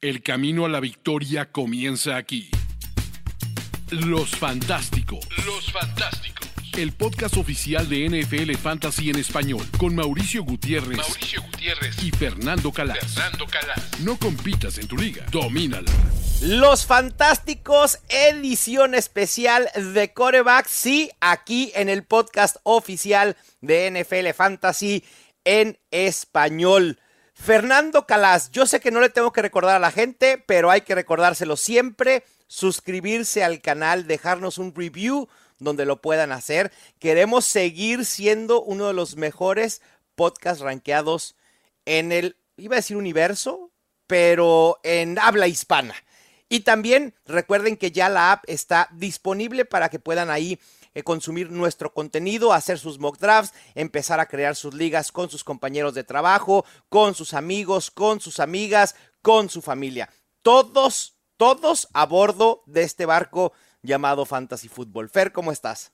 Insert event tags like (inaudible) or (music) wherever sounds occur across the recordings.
El camino a la victoria comienza aquí. Los Fantásticos. Los Fantásticos. El podcast oficial de NFL Fantasy en español con Mauricio Gutiérrez, Mauricio Gutiérrez y Fernando Calas. Fernando Calas. No compitas en tu liga, domínala. Los Fantásticos, edición especial de Coreback, sí, aquí en el podcast oficial de NFL Fantasy en español. Fernando Calas, yo sé que no le tengo que recordar a la gente, pero hay que recordárselo siempre, suscribirse al canal, dejarnos un review donde lo puedan hacer. Queremos seguir siendo uno de los mejores podcasts rankeados en el, iba a decir universo, pero en habla hispana. Y también recuerden que ya la app está disponible para que puedan ahí consumir nuestro contenido, hacer sus mock drafts, empezar a crear sus ligas con sus compañeros de trabajo, con sus amigos, con sus amigas, con su familia. Todos, todos a bordo de este barco llamado Fantasy Football. Fer, ¿cómo estás?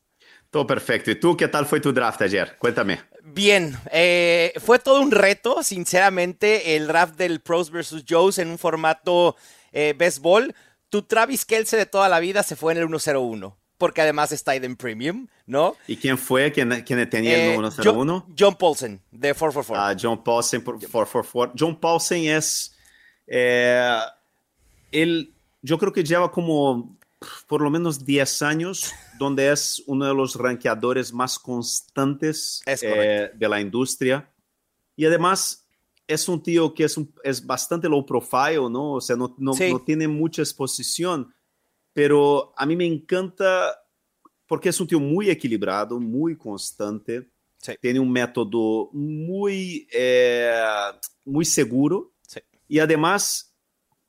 Todo perfecto. ¿Y tú qué tal fue tu draft ayer? Cuéntame. Bien, eh, fue todo un reto, sinceramente, el draft del Pros vs. Joes en un formato eh, best ball. Tu Travis Kelce de toda la vida se fue en el 1-0-1 porque además está en Premium, ¿no? ¿Y quién fue? ¿Quién, quién tenía el Eh, 101? John, John Paulsen, de 444. Ah, John Paulsen por 444. John Paulsen es. eh, él, yo creo que lleva como por lo menos 10 años, (laughs) donde es uno de los rankeadores más constantes Es eh, de la industria. Y además es un tío que es, un- es bastante low profile, ¿no? O sea, no, no, Sí. no tiene mucha exposición, pero a mí me encanta porque es un tío muy equilibrado, muy constante, Sí. tiene un método muy, eh, muy seguro Sí. y además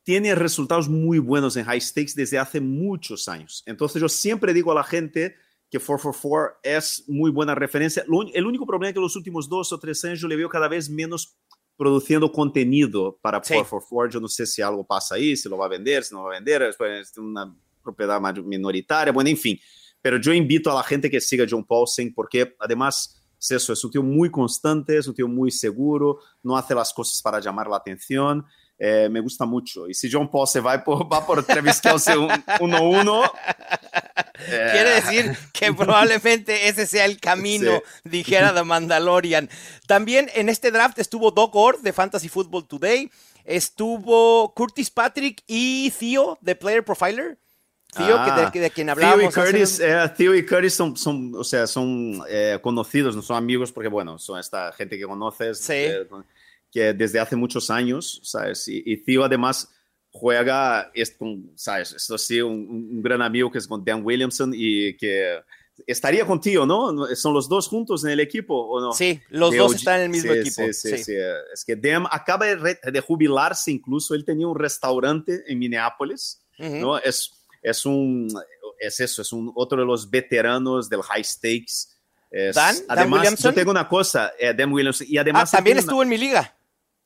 tiene resultados muy buenos en high stakes desde hace muchos años. Entonces yo siempre digo a la gente que 444 es muy buena referencia. Lo el único problema es que los últimos dos o tres años yo le veo cada vez menos produciendo contenido para Sí. 444. Yo no sé si algo pasa ahí, si lo va a vender, si no lo va a vender, es una propiedad minoritaria, bueno, en fin. Pero yo invito a la gente que siga a John Paulsen porque además es eso, es un tío muy constante, es un tío muy seguro, no hace las cosas para llamar la atención. Eh, me gusta mucho. Y si John Paul se va por, (laughs) va por Travis Kelce 1-1, eh, Quiere decir que (laughs) probablemente ese sea el camino, dijera The Mandalorian. También en este draft estuvo Doc Orr de Fantasy Football Today, estuvo Curtis Patrick y Theo de Player Profiler. Theo, Ah, que- de quien Theo hablábamos. y hace Curtis, un- eh, Theo y Curtis son, son, o sea, son eh, conocidos, no son amigos, porque bueno, son esta gente que conoces Sí. eh, que desde hace muchos años, ¿sabes? Y, y Theo además juega, es ¿sabes? Esto sí, un, un gran amigo que es con Dan Williamson y que estaría contigo, ¿no? ¿Son los dos juntos en el equipo o no? Sí, los de dos OG. están en el mismo Sí, equipo. Sí, sí, sí. Es que Dem acaba de, de jubilarse incluso. Él tenía un restaurante en Minneapolis. ¿no? Es, es un, es eso, es un, otro de los veteranos del high stakes. Es- Dan- Dan además, Williamson. yo tengo una cosa, eh, Dan Williamson, y Ah, además... él también tiene una- estuvo en mi liga.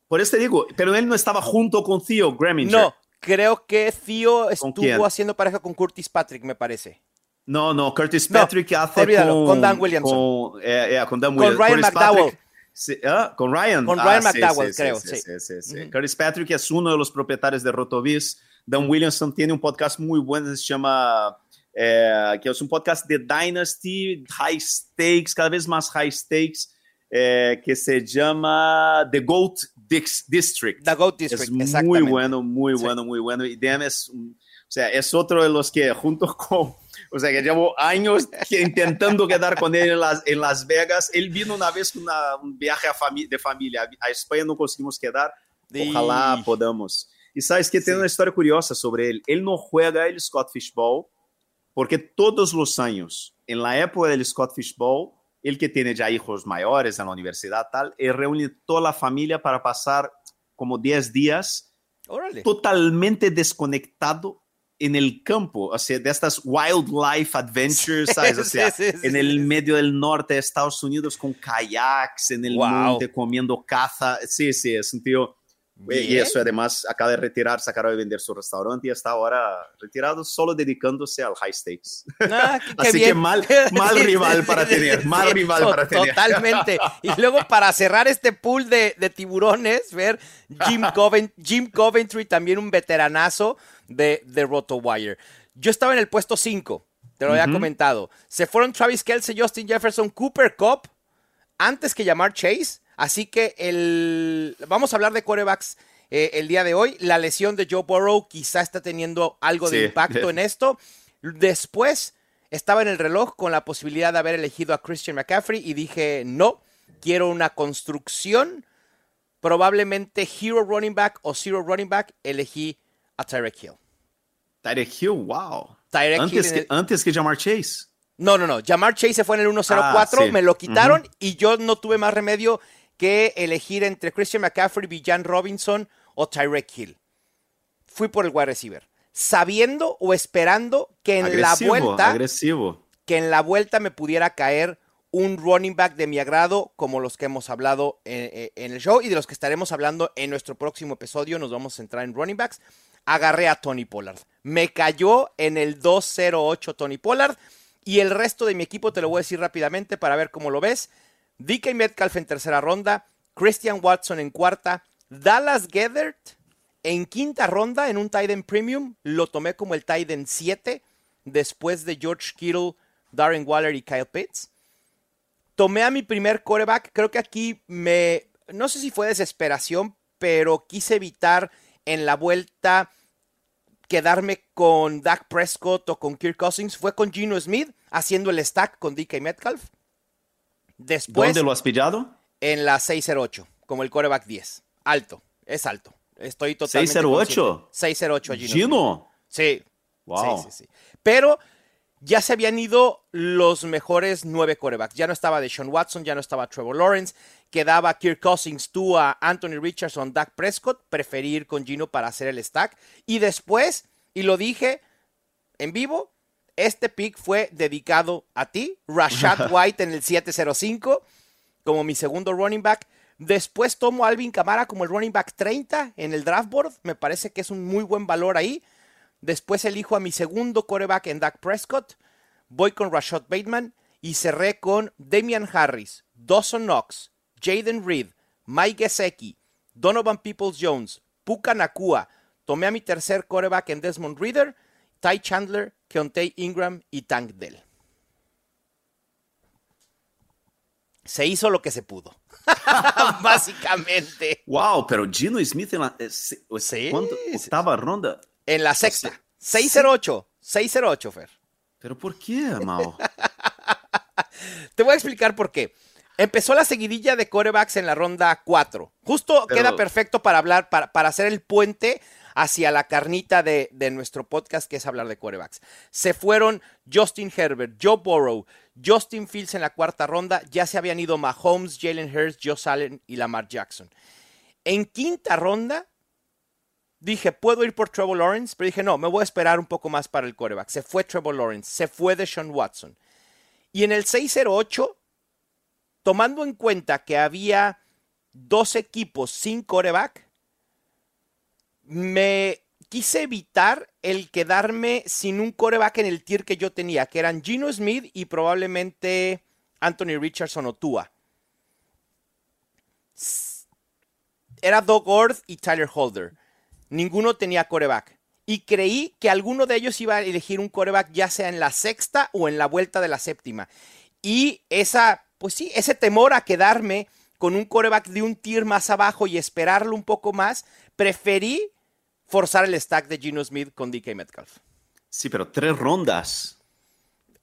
por eso te digo, pero él no estaba junto con Theo Greminger. No, creo que Theo estuvo haciendo pareja con Curtis Patrick, me parece. No, no, Curtis No, Patrick hace olvídalo, con, con Dan Williamson. Con, eh, eh, con Dan Con Williamson. Ryan Curtis McDowell. Patrick- sí, ah, con Ryan. Con Ah, Ryan sí, McDowell, sí, creo, sí, sí. sí, sí, sí. Ujú. Curtis Patrick es uno de los propietarios de Rotoviz. Dan Williamson tiene un podcast muy bueno, se llama, eh, que es un podcast de Dynasty, High Stakes, cada vez más High Stakes, eh, que se llama The GOAT Dix- District. The Goat Es District, muy exactamente. bueno, muy Sí. bueno, muy bueno. Y Dan es, un- o sea, es otro de los que junto con, o sea, que llevo años que intentando quedar con él en Las, en Las Vegas. Él vino una vez con una- un viaje a fami- de familia a España, no conseguimos quedar. Ojalá Y- podamos. Y sabes que tiene Sí. una historia curiosa sobre él. Él no juega el Scott Fishbowl porque todos los años, en la época del Scott Fishbowl, él que tiene ya hijos mayores en la universidad, tal, él reúne toda la familia para pasar como 10 días Órale. totalmente desconectado en el campo, o sea, de estas wildlife adventures, ¿sabes? O sea, sí, sí, en sí, el sí. medio del norte de Estados Unidos con kayaks, en el Wow. monte comiendo caza. Sí, sí, es un tío Y eso además acaba de retirarse, acaba de vender su restaurante y está ahora retirado solo dedicándose al high stakes. Ah, (laughs) Así que mal, mal rival para tener, mal rival para tener. Totalmente. Y luego para cerrar este pool de, tiburones, ver Jim, (laughs) Jim Coventry, también un veteranazo de, de RotoWire. Yo estaba en el puesto 5, te lo había comentado. Se fueron Travis Kelsey, Justin Jefferson, Cooper Cup, antes que llamar Chase. Así que el, vamos a hablar de corebacks eh, el día de hoy. La lesión de Joe Burrow quizá está teniendo algo de impacto en (laughs) esto. Después estaba en el reloj con la posibilidad de haber elegido a Christian McCaffrey y dije, no, quiero una construcción. Probablemente Hero Running Back o Zero Running Back, elegí a Tyreek Hill. Tyreek Hill, wow. antes, que, antes que Jamar Chase. No, no, no. Jamar Chase se fue en el 104, ah, me lo quitaron y yo no tuve más remedio que elegir entre Christian McCaffrey, Villan Robinson o Tyreek Hill. Fui por el wide receiver, sabiendo o esperando que en la vuelta agresivo. que en la vuelta me pudiera caer un running back de mi agrado, como los que hemos hablado en, en, el show y de los que estaremos hablando en nuestro próximo episodio. Nos vamos a centrar en running backs. Agarré a Tony Pollard. Me cayó en el 208 Tony Pollard. Y el resto de mi equipo te lo voy a decir rápidamente para ver cómo lo ves. DK Metcalf en tercera ronda, Christian Watson en cuarta, Dallas Gethert en quinta ronda en un Titan Premium, lo tomé como el Titan 7 después de George Kittle, Darren Waller y Kyle Pitts. Tomé a mi primer coreback, creo que aquí me, no sé si fue desesperación, pero quise evitar en la vuelta quedarme con Dak Prescott o con Kirk Cousins. Fue con Gino Smith haciendo el stack con DK Metcalf. Después, ¿Dónde lo has pillado? En la 608, como el coreback 10. Alto, es alto. Estoy totalmente. 608. 608 Gino. Gino. Sí. Wow. Sí, sí, sí. Pero ya se habían ido los mejores nueve corebacks. Ya no estaba Deshaun Watson, ya no estaba Trevor Lawrence. Quedaba Kirk Cousins, tú a Anthony Richardson, Dak Prescott. Preferí ir con Gino para hacer el stack. Y después, y lo dije en vivo, este pick fue dedicado a ti, Rashad (laughs) White en el 705, como mi segundo running back. Después tomo a Alvin Camara como el running back 30 en el draft board. Me parece que es un muy buen valor ahí. Después elijo a mi segundo coreback en Dak Prescott. Voy con Rashad Bateman y cerré con Damian Harris, Dawson Knox, Jaden Reed, Mike Gesecki, Donovan Peoples Jones, Puka Nakua. Tomé a mi tercer coreback en Desmond Reader, Ty Chandler Keontae Ingram y Tank Dell. Se hizo lo que se pudo. (laughs) Básicamente. Wow, pero Gino Smith en la eh, sí, octava ronda. En la sexta. 608. 608, Fer. ¿Pero por qué, Mao? (laughs) Te voy a explicar por qué. Empezó la seguidilla de corebacks en la ronda 4. Justo queda perfecto para hablar, para, para hacer el puente hacia la carnita de, nuestro podcast, que es hablar de quarterbacks. Se fueron Justin Herbert, Joe Burrow, Justin Fields en la cuarta ronda. Ya se habían ido Mahomes, Jalen Hurts, Joe Allen y Lamar Jackson. En quinta ronda, dije, puedo ir por Trevor Lawrence, pero dije, no, me voy a esperar un poco más para el quarterback. Se fue Trevor Lawrence, se fue Deshaun Watson. Y en el 608, tomando en cuenta que había dos equipos sin quarterback, me quise evitar el quedarme sin un coreback en el tier que yo tenía, que eran Gino Smith y probablemente Anthony Richardson o Tua. Era Doug Orth y Tyler Holder. Ninguno tenía coreback. Y creí que alguno de ellos iba a elegir un coreback ya sea en la sexta o en la vuelta de la séptima. Y esa, pues sí, ese temor a quedarme con un coreback de un tier más abajo y esperarlo un poco más, preferí forzar el stack de Gino Smith con DK Metcalf. Sí, pero tres rondas.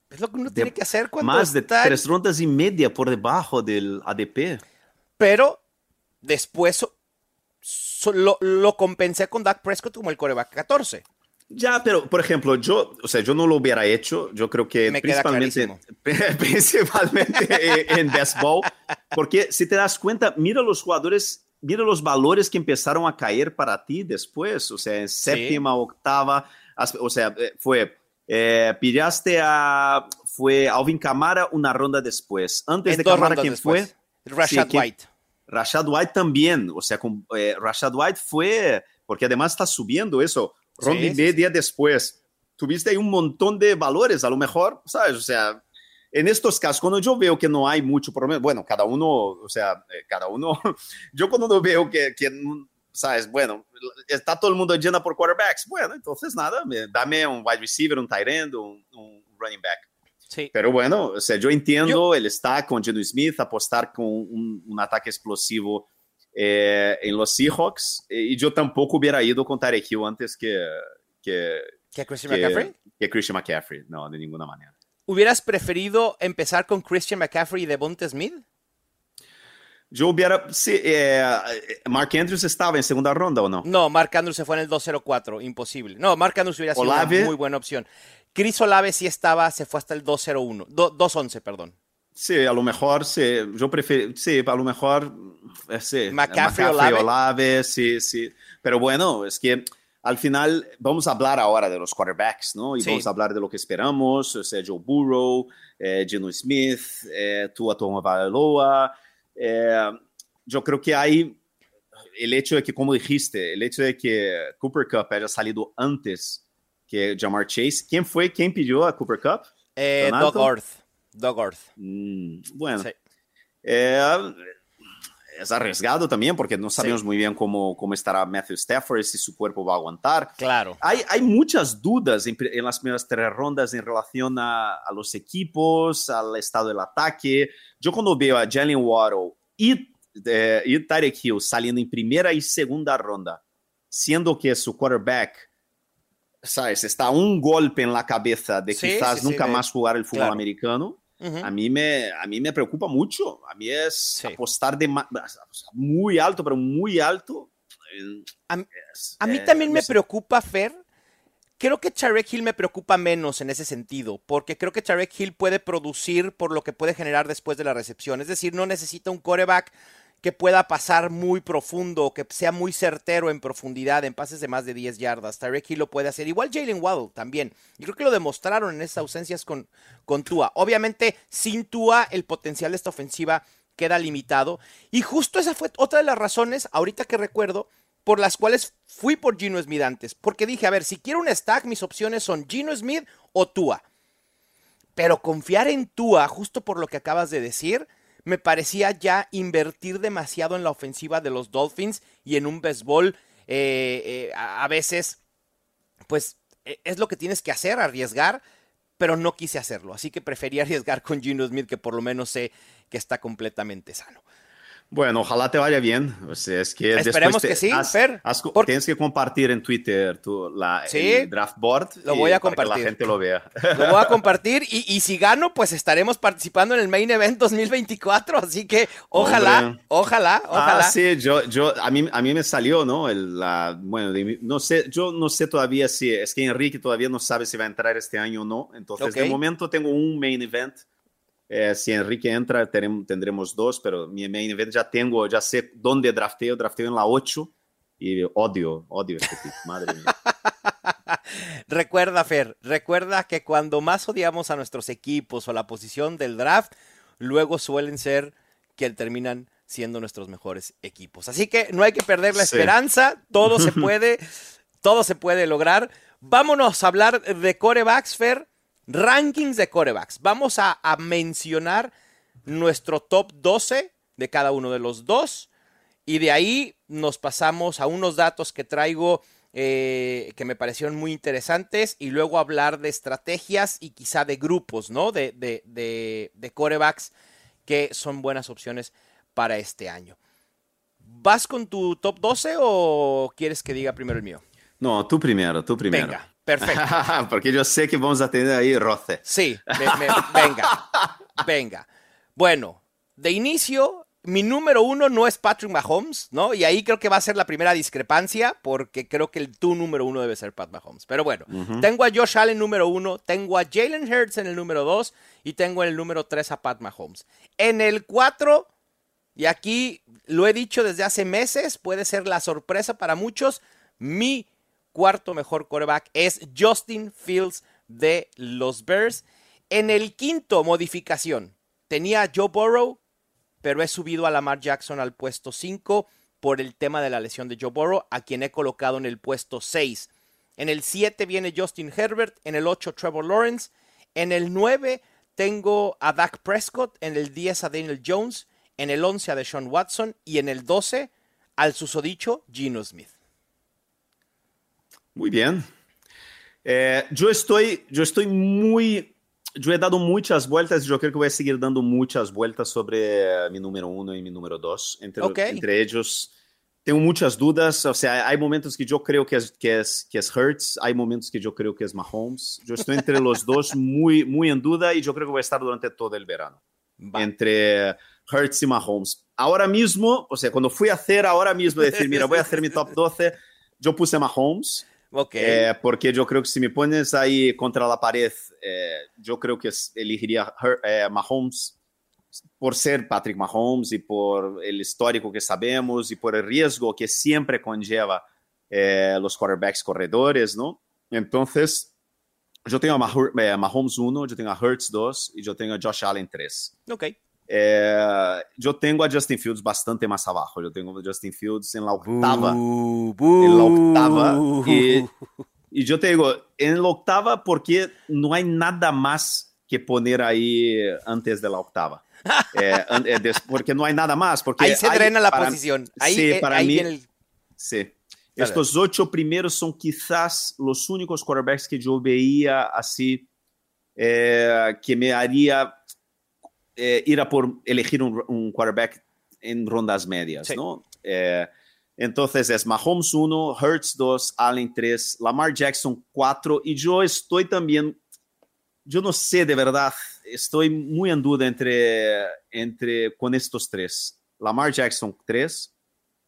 Es lo que uno tiene que hacer cuando Más de tres rondas y media por debajo del ADP. Pero después lo, compensé con Dak Prescott como el coreback 14. Ya, pero por ejemplo, yo, o sea, yo no lo hubiera hecho. Yo creo que principalmente, (laughs) principalmente en best ball, porque si te das cuenta, mira los jugadores mira los valores que empezaron a caer para ti después, o sea, en séptima, octava, o sea, eh, fue, eh, pillaste a, fue Alvin Camara una ronda después. Antes de Camara, ¿quién fue? Rashad White. Rashad White también, o sea, con, eh, Rashad White fue, porque además está subiendo eso, ronda Sí, y sí, media después. Tuviste ahí un montón de valores, a lo mejor, ¿sabes? O sea, en estos casos, cuando yo veo que no hay mucho problema, bueno, cada uno, o sea, eh, cada uno, (laughs) yo cuando veo que, que, ¿sabes? Bueno, está todo el mundo llena por quarterbacks, bueno, entonces nada, me- dame un wide receiver, un tight end, un, un running back. Sí. Pero bueno, o sea, yo entiendo el stack con Geno Smith, apostar con un, un ataque explosivo eh, en los Seahawks, eh, y yo tampoco hubiera ido con Tarek Hill antes que, que, ¿Qué, Christian que- McCaffrey? que Christian McCaffrey, no, de ninguna manera. ¿Hubieras preferido empezar con Christian McCaffrey y Devonta Smith? Yo hubiera, sí, eh, Mark Andrews estaba en segunda ronda o no? No, Mark Andrews se fue en el 204, imposible. No, Mark Andrews hubiera sido Olave. una muy buena opción. Chris Olave sí estaba, se fue hasta el 201, do- 211, perdón. Sí, a lo mejor, sí, yo prefiero, sí, a lo mejor, eh, sí, McCaffrey, Olave. Olave, sí, sí, pero bueno, es que al final vamos a hablar ahora de los quarterbacks, ¿no? Y Sí. vamos a hablar de lo que esperamos, o sea, Joe Burrow, eh, Geno Smith, eh, Tua Tagovailoa, eh, yo creo que hay el hecho de que, como dijiste, el hecho de que Cooper Cup haya salido antes que Jamar Chase, ¿quién fue? ¿Quién pidió a Cooper Cup? Eh. Doug Orth. Doug Orth. Mm, bueno, Sí. eh, es arriesgado también porque no sabemos muy bien cómo, cómo estará Matthew Stafford, si su cuerpo va a aguantar. Claro. Hay, hay muchas dudas en, en las primeras tres rondas en relación a, a los equipos, al estado del ataque. Yo cuando veo a Jalen Waddle y, eh, y Tyreek Hill saliendo en primera y segunda ronda, siendo que su quarterback, ¿sabes? Está un golpe en la cabeza de Sí, quizás sí, nunca más jugar el fútbol claro. americano. A mí, me, a mí me preocupa mucho. A mí es Sí. apostar de muy alto, pero muy alto. A, es- a mí eh, también no me sé. preocupa, Fer. Creo que Tarek Hill me preocupa menos en ese sentido, porque creo que Tarek Hill puede producir por lo que puede generar después de la recepción. Es decir, no necesita un coreback que pueda pasar muy profundo, que sea muy certero en profundidad, en pases de más de 10 yardas. Tarek Hill lo puede hacer. Igual Jalen Waddle también. Y creo que lo demostraron en esas ausencias con, con Tua. Obviamente, sin Tua, el potencial de esta ofensiva queda limitado. Y justo esa fue otra de las razones, ahorita que recuerdo, por las cuales fui por Gino Smith antes. Porque dije, a ver, si quiero un stack, mis opciones son Gino Smith o Tua. Pero confiar en Tua, justo por lo que acabas de decir, me parecía ya invertir demasiado en la ofensiva de los Dolphins y en un béisbol eh, eh, a, veces, pues eh, es lo que tienes que hacer, arriesgar, pero no quise hacerlo. Así que preferí (laughs) arriesgar con Gino Smith, que por lo menos sé que está completamente sano. Bueno, ojalá te vaya bien. O sea, es que Esperemos te- que sí, has- Fer, has- porque- Tienes que compartir en Twitter tu, la, Sí, el draft board. lo voy a para que compartir. la gente lo vea. Lo voy a (laughs) compartir y, y si gano, pues estaremos participando en el Main Event 2024. Así que ojalá, Hombre. ojalá, ojalá. Ah, sí, yo, yo, a, mí, a mí me salió, ¿no? El, la, bueno, de no sé, yo no sé todavía si, es que Enrique todavía no sabe si va a entrar este año o no. Entonces, Ok. de momento tengo un main event. Eh, si Enrique entra, tendremos dos, pero mi main event ya tengo, ya sé dónde drafteo, drafteo en la 8 y odio, odio este pick, madre mía. (laughs) Recuerda, Fer, recuerda que cuando más odiamos a nuestros equipos o la posición del draft, luego suelen ser que terminan siendo nuestros mejores equipos. Así que no hay que perder la Sí. esperanza, todo se (laughs) puede, todo se puede lograr. Vámonos a hablar de corebacks, Fer, rankings de corebacks. Vamos a, a mencionar nuestro top 12 de cada uno de los dos. Y de ahí nos pasamos a unos datos que traigo eh, que me parecieron muy interesantes y luego hablar de estrategias y quizá de grupos, ¿no? De, de, de, de corebacks que son buenas opciones para este año. ¿Vas con tu top 12 o quieres que diga primero el mío? No, tú primero, tú primero. Venga, perfecto. (laughs) Porque yo sé que vamos a tener ahí roce. Sí, me- me- venga, venga. Bueno, de inicio, mi número uno no es Patrick Mahomes, ¿no? Y ahí creo que va a ser la primera discrepancia, porque creo que el tu número uno debe ser Pat Mahomes. Pero bueno, tengo a Josh Allen número uno, tengo a Jalen Hurts en el número dos y tengo en el número tres a Pat Mahomes. En el cuatro, y aquí lo he dicho desde hace meses, puede ser la sorpresa para muchos, mi cuarto mejor quarterback es Justin Fields de los Bears. En el quinto, modificación. Tenía a Joe Burrow, pero he subido a Lamar Jackson al puesto 5 por el tema de la lesión de Joe Burrow, a quien he colocado en el puesto 6. En el 7 viene Justin Herbert, en el 8 Trevor Lawrence, en el 9 tengo a Dak Prescott, en el 10 a Daniel Jones, en el 11 a Deshaun Watson y en el 12 al susodicho Gino Smith. Muy bien. Eh, yo, estoy, yo estoy muy yo he dado muchas vueltas y yo creo que voy a seguir dando muchas vueltas sobre mi número uno y mi número dos. Entre, Ok. entre ellos, tengo muchas dudas. O sea, hay momentos que yo creo que es, que, es, que es Hertz, hay momentos que yo creo que es Mahomes. Yo estoy entre los dos muy, muy en duda y yo creo que voy a estar durante todo el verano. Va. Entre Hertz y Mahomes. Ahora mismo, o sea, cuando fui a hacer ahora mismo, decir, mira, voy a hacer mi top 12, yo puse Mahomes. Ok. Eh, porque yo creo que si me pones ahí contra la pared, eh, yo creo que elegiría Her- eh, Mahomes por ser Patrick Mahomes y por el histórico que sabemos y por el riesgo que siempre conlleva los quarterbacks corredores, ¿no? Entonces, yo tengo a Maho- Mahomes 1, yo tengo a Hurts 2 y yo tengo a Josh Allen 3. ok. Eh, yo tengo a Justin Fields bastante más abajo. Yo tengo a Justin Fields en la octava Bu, en la bu. octava. Y, y (laughs) yo te digo, en la octava porque no hay nada más que poner ahí antes de la octava. Eh, (laughs) an- eh, des- porque no hay nada más. Porque Ahí se hay- drena la para- posición. Ahí, sí, eh, para ahí mí, viene el- sí. Dale. Estos ocho primeros son quizás los únicos quarterbacks que yo veía así eh, que me haría eh, ir a por elegir un, un quarterback en rondas medias, Sí. ¿no? Eh, entonces es Mahomes 1, Hurts 2, Allen 3, Lamar Jackson 4 y yo estoy también, yo no sé de verdad, estoy muy en duda entre, entre con estos tres. Lamar Jackson 3,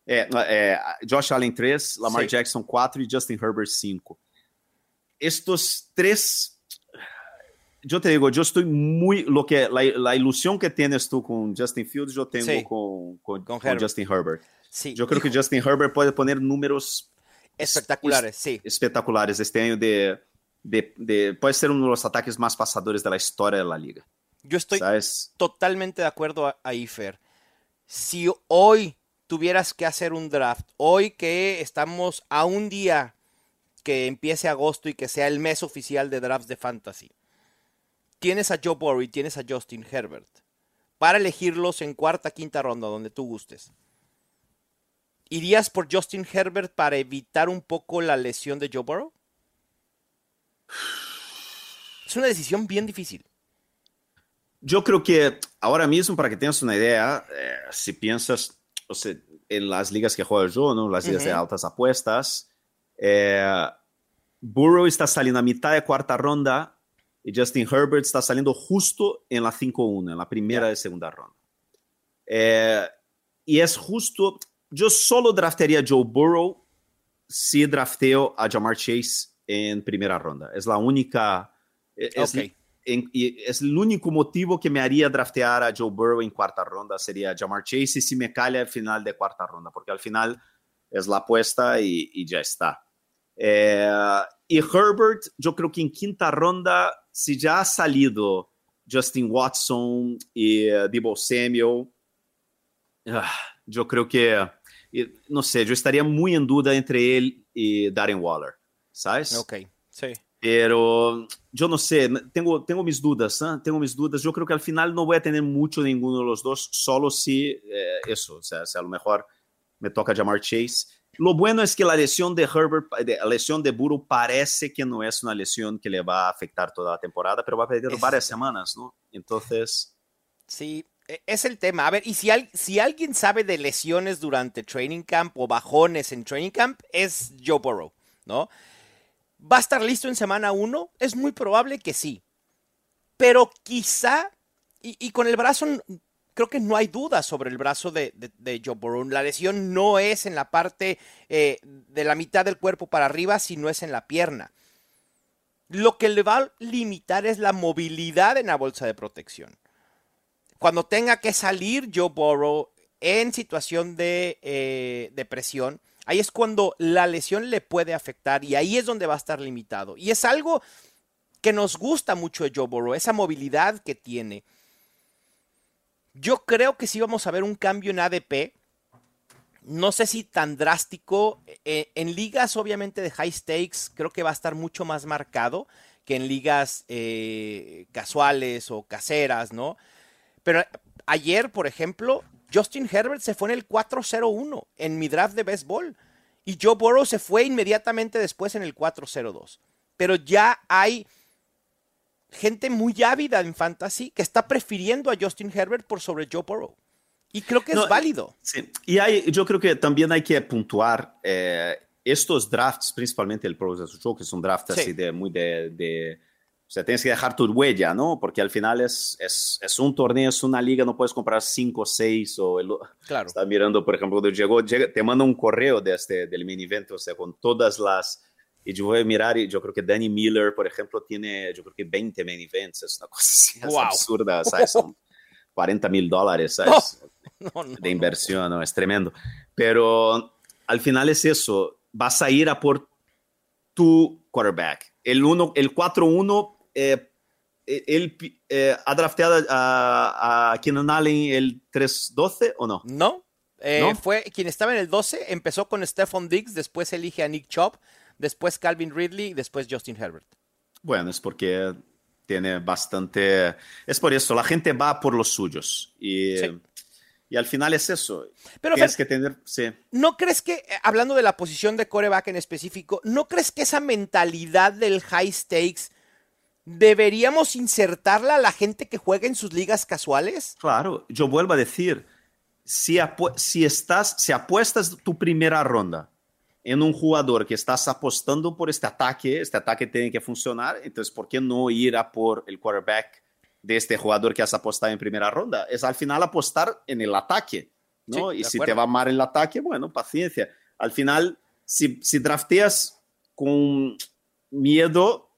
eh, eh, Josh Allen 3, Lamar Sí. Jackson 4 y Justin Herbert 5. Estos tres yo te digo, yo estoy muy, lo que, la, la ilusión que tienes tú con Justin Fields, yo tengo Sí. con, con, Con. Justin Herbert. sí, Yo creo que hijo, Justin Herbert puede poner números espectaculares, sí. espectaculares este año de, de, de- puede ser uno de los ataques más pasadores de la historia de la liga. Yo estoy ¿Sabes? totalmente de acuerdo ahí, Fer. Si hoy tuvieras que hacer un draft, hoy que estamos a un día que empiece agosto y que sea el mes oficial de drafts de fantasy, tienes a Joe Burrow y tienes a Justin Herbert para elegirlos en cuarta, quinta ronda, donde tú gustes. ¿Irías por Justin Herbert para evitar un poco la lesión de Joe Burrow? Es una decisión bien difícil. Yo creo que ahora mismo, para que tengas una idea, eh, si piensas o sea, en las ligas que juego yo, ¿no? las ligas de altas apuestas, eh, Burrow está saliendo a mitad de cuarta ronda y Justin Herbert está saliendo justo en la 5-1, en la primera y segunda ronda. Eh, y es justo, yo solo draftearía a Joe Burrow si drafteo a Jamar Chase en primera ronda. Es la única... Es, Ok. en- y es el único motivo que me haría draftear a Joe Burrow en cuarta ronda sería Jamar Chase y si me cae al final de cuarta ronda, porque al final es la apuesta y, y ya está. Eh, y Herbert, yo creo que en quinta ronda, si ya ha salido Justin Watson y eh, Debo Samuel, ah, yo creo que, eh, no sé, yo estaría muy en duda entre él y Darren Waller, ¿sabes? Ok, sí. Pero yo no sé, tengo, tengo mis dudas, ¿ah? tengo mis dudas. Yo creo que al final no voy a tener mucho de ninguno de los dos, solo si eh, eso, o sea, si a lo mejor me toca llamar Chase. Lo bueno es que la lesión de Herbert, de, la lesión de Burrow parece que no es una lesión que le va a afectar toda la temporada, pero va a perder varias semanas, ¿no? Entonces, Sí, e- es el tema. A ver, y si, al- si alguien sabe de lesiones durante training camp o bajones en training camp, es Joe Burrow, ¿no? ¿Va a estar listo en semana 1? Es muy probable que sí. Pero quizá, y, y con el brazo, creo que no hay duda sobre el brazo de, de- de Joe Burrow. La lesión no es en la parte eh, de la mitad del cuerpo para arriba, sino es en la pierna. Lo que le va a limitar es la movilidad en la bolsa de protección cuando tenga que salir Joe Burrow en situación de, eh, de presión, ahí es cuando la lesión le puede afectar y ahí es donde va a estar limitado. Y es algo que nos gusta mucho de Joe Burrow, esa movilidad que tiene. Yo creo que sí vamos a ver un cambio en ADP. No sé si tan drástico. Eh, en ligas, obviamente, de high stakes, creo que va a estar mucho más marcado que en ligas eh, casuales o caseras, ¿no? Pero ayer, por ejemplo, Justin Herbert se fue en el 4-0-1 en mi draft de béisbol. Y Joe Burrow se fue inmediatamente después en el 4-0-2. Pero ya hay gente muy ávida en fantasy que está prefiriendo a Justin Herbert por sobre Joe Burrow. Y creo que es válido. Sí. Y hay, yo creo que también hay que puntuar eh, estos drafts, principalmente el Pro Show, que son drafts así de muy de, de, O sea, tienes que dejar tu huella, ¿no? Porque al final es, es, es un torneo, es una liga, no puedes comprar cinco o seis. O el, claro. Estaba mirando, por ejemplo, cuando llegó, llega, te manda un correo de este, del mini evento, o sea, con todas las y yo voy a mirar y yo creo que Danny Miller, por ejemplo, tiene, yo creo que 20 main events. Es una cosa así, wow. absurda, ¿sabes? Son 40 mil dólares, ¿sabes? No, no, no, de inversión, ¿no? Es tremendo. Pero al final es eso. Vas a ir a por tu quarterback. El, uno, el 4-1, eh, él eh, ha drafteado a, a Keenan Allen el 3-12 o no? No. Eh, ¿No? Fue quien estaba en el 12, empezó con Stephon Diggs, después elige a Nick Chop, después Calvin Ridley y después Justin Herbert. Bueno, es porque tiene bastante... Es por eso, la gente va por los suyos. Y, sí. y al final es eso. Pero Tienes que tener... Sí. ¿No crees que, hablando de la posición de coreback en específico, ¿no crees que esa mentalidad del high stakes deberíamos insertarla a la gente que juega en sus ligas casuales? Claro, yo vuelvo a decir, si, si, estás, si apuestas tu primera ronda en un jugador que estás apostando por este ataque, este ataque tiene que funcionar, entonces, ¿por qué no ir a por el quarterback de este jugador que has apostado en primera ronda? Es al final apostar en el ataque, ¿no? Sí, y si te va mal el ataque, bueno, paciencia. Al final, si, si drafteas con miedo,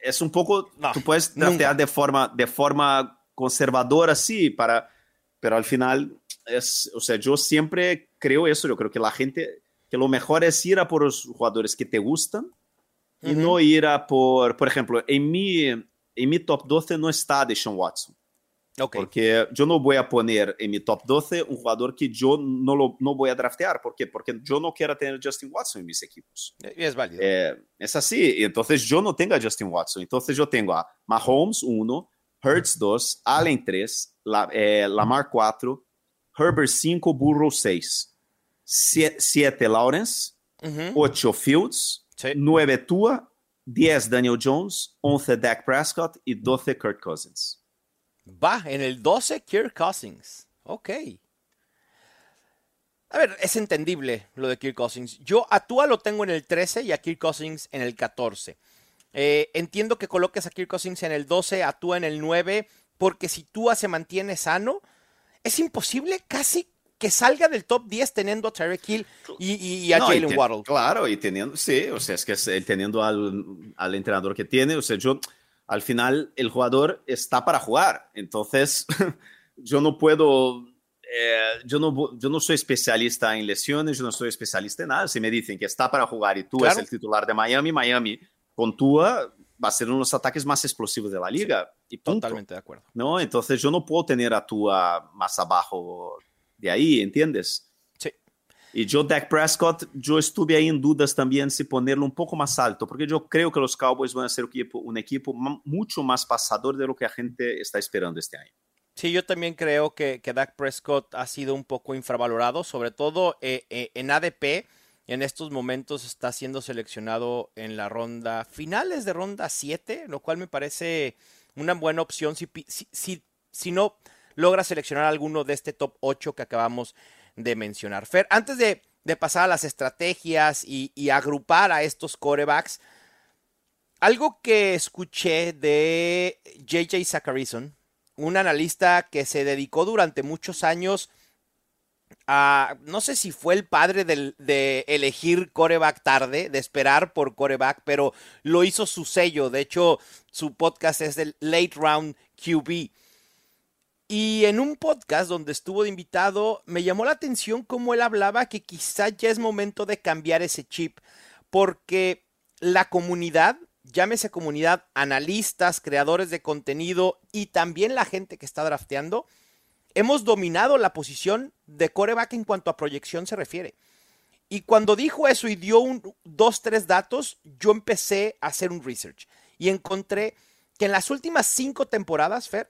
es un poco, no, tú puedes draftear de forma, de forma conservadora, sí, para, pero al final, es, o sea, yo siempre creo eso, yo creo que la gente que lo mejor es ir a por los jugadores que te gustan y uh -huh. no ir a por, por ejemplo, en mi, en mi top 12 no está Deshaun Watson. Okay. Porque yo no voy a poner en mi top 12 un jugador que yo no, lo, no voy a draftear. ¿Por qué? Porque yo no quiero tener Justin Watson en mis equipos. Y es válido. Eh, es así. Y entonces yo no tengo a Justin Watson. Entonces yo tengo a Mahomes 1, Hurts 2, Allen 3, la, eh, Lamar 4, Herbert 5, Burrow 6. 7 Lawrence, Uh -huh. 8 Fields, Sí. 9 Tua, 10 Daniel Jones, 11 Dak Prescott y 12 Kirk Cousins. Va, en el 12, Kirk Cousins. Ok. A ver, es entendible lo de Kirk Cousins. Yo a Tua lo tengo en el 13 y a Kirk Cousins en el 14. Eh, entiendo que coloques a Kirk Cousins en el 12, a Tua en el 9, porque si Tua se mantiene sano, es imposible casi que salga del top 10 teniendo a Tyreek Hill y, y, a No, Jalen Waddle. Claro, y teniendo, sí, o sea, es que teniendo al, al entrenador que tiene, o sea, yo, al final, el jugador está para jugar, entonces, (laughs) yo no puedo, eh, yo, no, yo no soy especialista en lesiones, yo no soy especialista en nada, si me dicen que está para jugar y tú Claro. es el titular de Miami, Miami con Tua va a ser uno de los ataques más explosivos de la liga, y punto. Totalmente de acuerdo. ¿no? Entonces yo no puedo tener a Tua más abajo de ahí, ¿entiendes? Sí. Y yo, Dak Prescott, yo estuve ahí en dudas también si ponerlo un poco más alto, porque yo creo que los Cowboys van a ser un equipo, un equipo ma- mucho más pasador de lo que la gente está esperando este año. Sí, yo también creo que, que Dak Prescott ha sido un poco infravalorado, sobre todo eh, eh, en ADP. En estos momentos está siendo seleccionado en la ronda finales de ronda 7, lo cual me parece una buena opción si, si, si, si no logra seleccionar alguno de este top 8 que acabamos de mencionar. Fer, antes de, pasar a las estrategias y, agrupar a estos corebacks, algo que escuché de JJ Zacharyson, un analista que se dedicó durante muchos años a, no sé si fue el padre del- de elegir coreback tarde, de esperar por coreback, pero lo hizo su sello. De hecho, su podcast es el Late Round QB. Y en un podcast donde estuvo de invitado, me llamó la atención cómo él hablaba que quizá ya es momento de cambiar ese chip, porque la comunidad, llámese comunidad, analistas, creadores de contenido y también la gente que está drafteando, hemos dominado la posición de coreback en cuanto a proyección se refiere. Y cuando dijo eso y dio dos, tres datos, yo empecé a hacer un research y encontré que en las últimas cinco temporadas, Fer,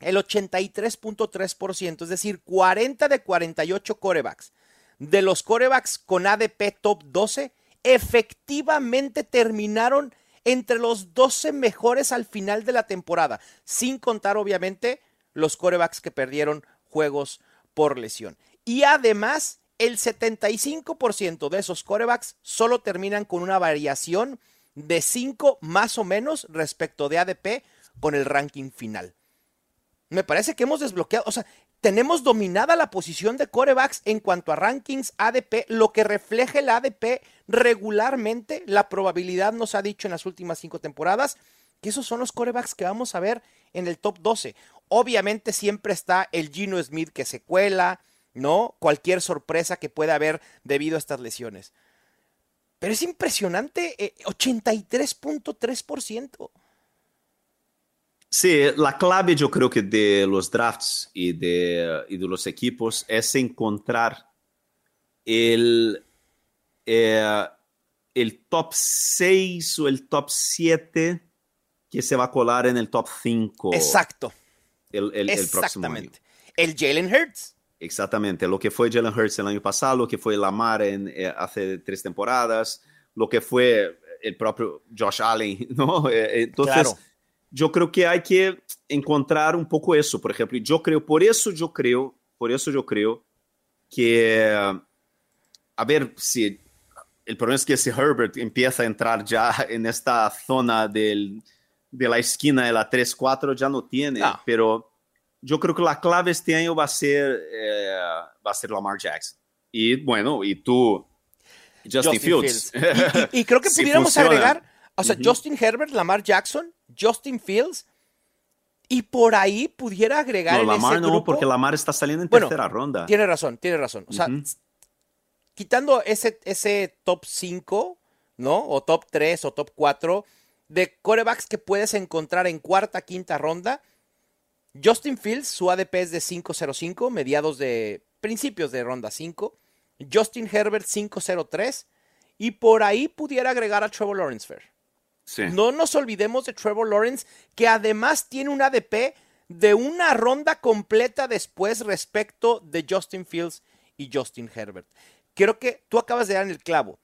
el 83.3%, es decir, 40 de 48 corebacks, de los corebacks con ADP top 12, efectivamente terminaron entre los 12 mejores al final de la temporada, sin contar obviamente los corebacks que perdieron juegos por lesión. Y además, el 75% de esos corebacks solo terminan con una variación de 5 más o menos respecto de ADP con el ranking final. Me parece que hemos desbloqueado, o sea, tenemos dominada la posición de corebacks en cuanto a rankings ADP, lo que refleja el ADP regularmente. La probabilidad nos ha dicho en las últimas cinco temporadas que esos son los corebacks que vamos a ver en el top 12. Obviamente siempre está el Gino Smith que se cuela, ¿no? Cualquier sorpresa que pueda haber debido a estas lesiones. Pero es impresionante, 83.3%. Sí, la clave yo creo que de los drafts y de, y de los equipos es encontrar el, eh, el top 6 o el top 7 que se va a colar en el top 5. Exacto. El, el, el próximo año. El Jalen Hurts. Exactamente, lo que fue Jalen Hurts el año pasado, lo que fue Lamar en, eh, hace tres temporadas, lo que fue el propio Josh Allen, (laughs) ¿no? Eh, entonces, claro yo creo que hay que encontrar un poco eso, por ejemplo, yo creo, por eso yo creo, por eso yo creo que, a ver si el problema es que si Herbert empieza a entrar ya en esta zona del, de la esquina de la 3-4, ya no tiene, no. pero yo creo que la clave este año va a ser, eh, va a ser Lamar Jackson. Y bueno, y tú, Justin, Justin Fields. Fields. Y, y, y, creo que (laughs) si pudiéramos funciona. agregar, o sea, uh -huh. Justin Herbert, Lamar Jackson, Justin Fields. Y por ahí pudiera agregar. No, en Lamar ese no, porque Lamar está saliendo en Bueno, tercera ronda. Tiene razón, tiene razón. O sea, quitando ese, ese top 5, ¿no? O top 3 o top 4 de corebacks que puedes encontrar en cuarta, quinta ronda. Justin Fields, su ADP es de 5.05, mediados de principios de ronda 5. Justin Herbert 5.03. Y por ahí pudiera agregar a Trevor Lawrence Fair. Sí. No nos olvidemos de Trevor Lawrence, que además tiene un ADP de una ronda completa después respecto de Justin Fields y Justin Herbert. Creo que tú acabas de dar en el clavo.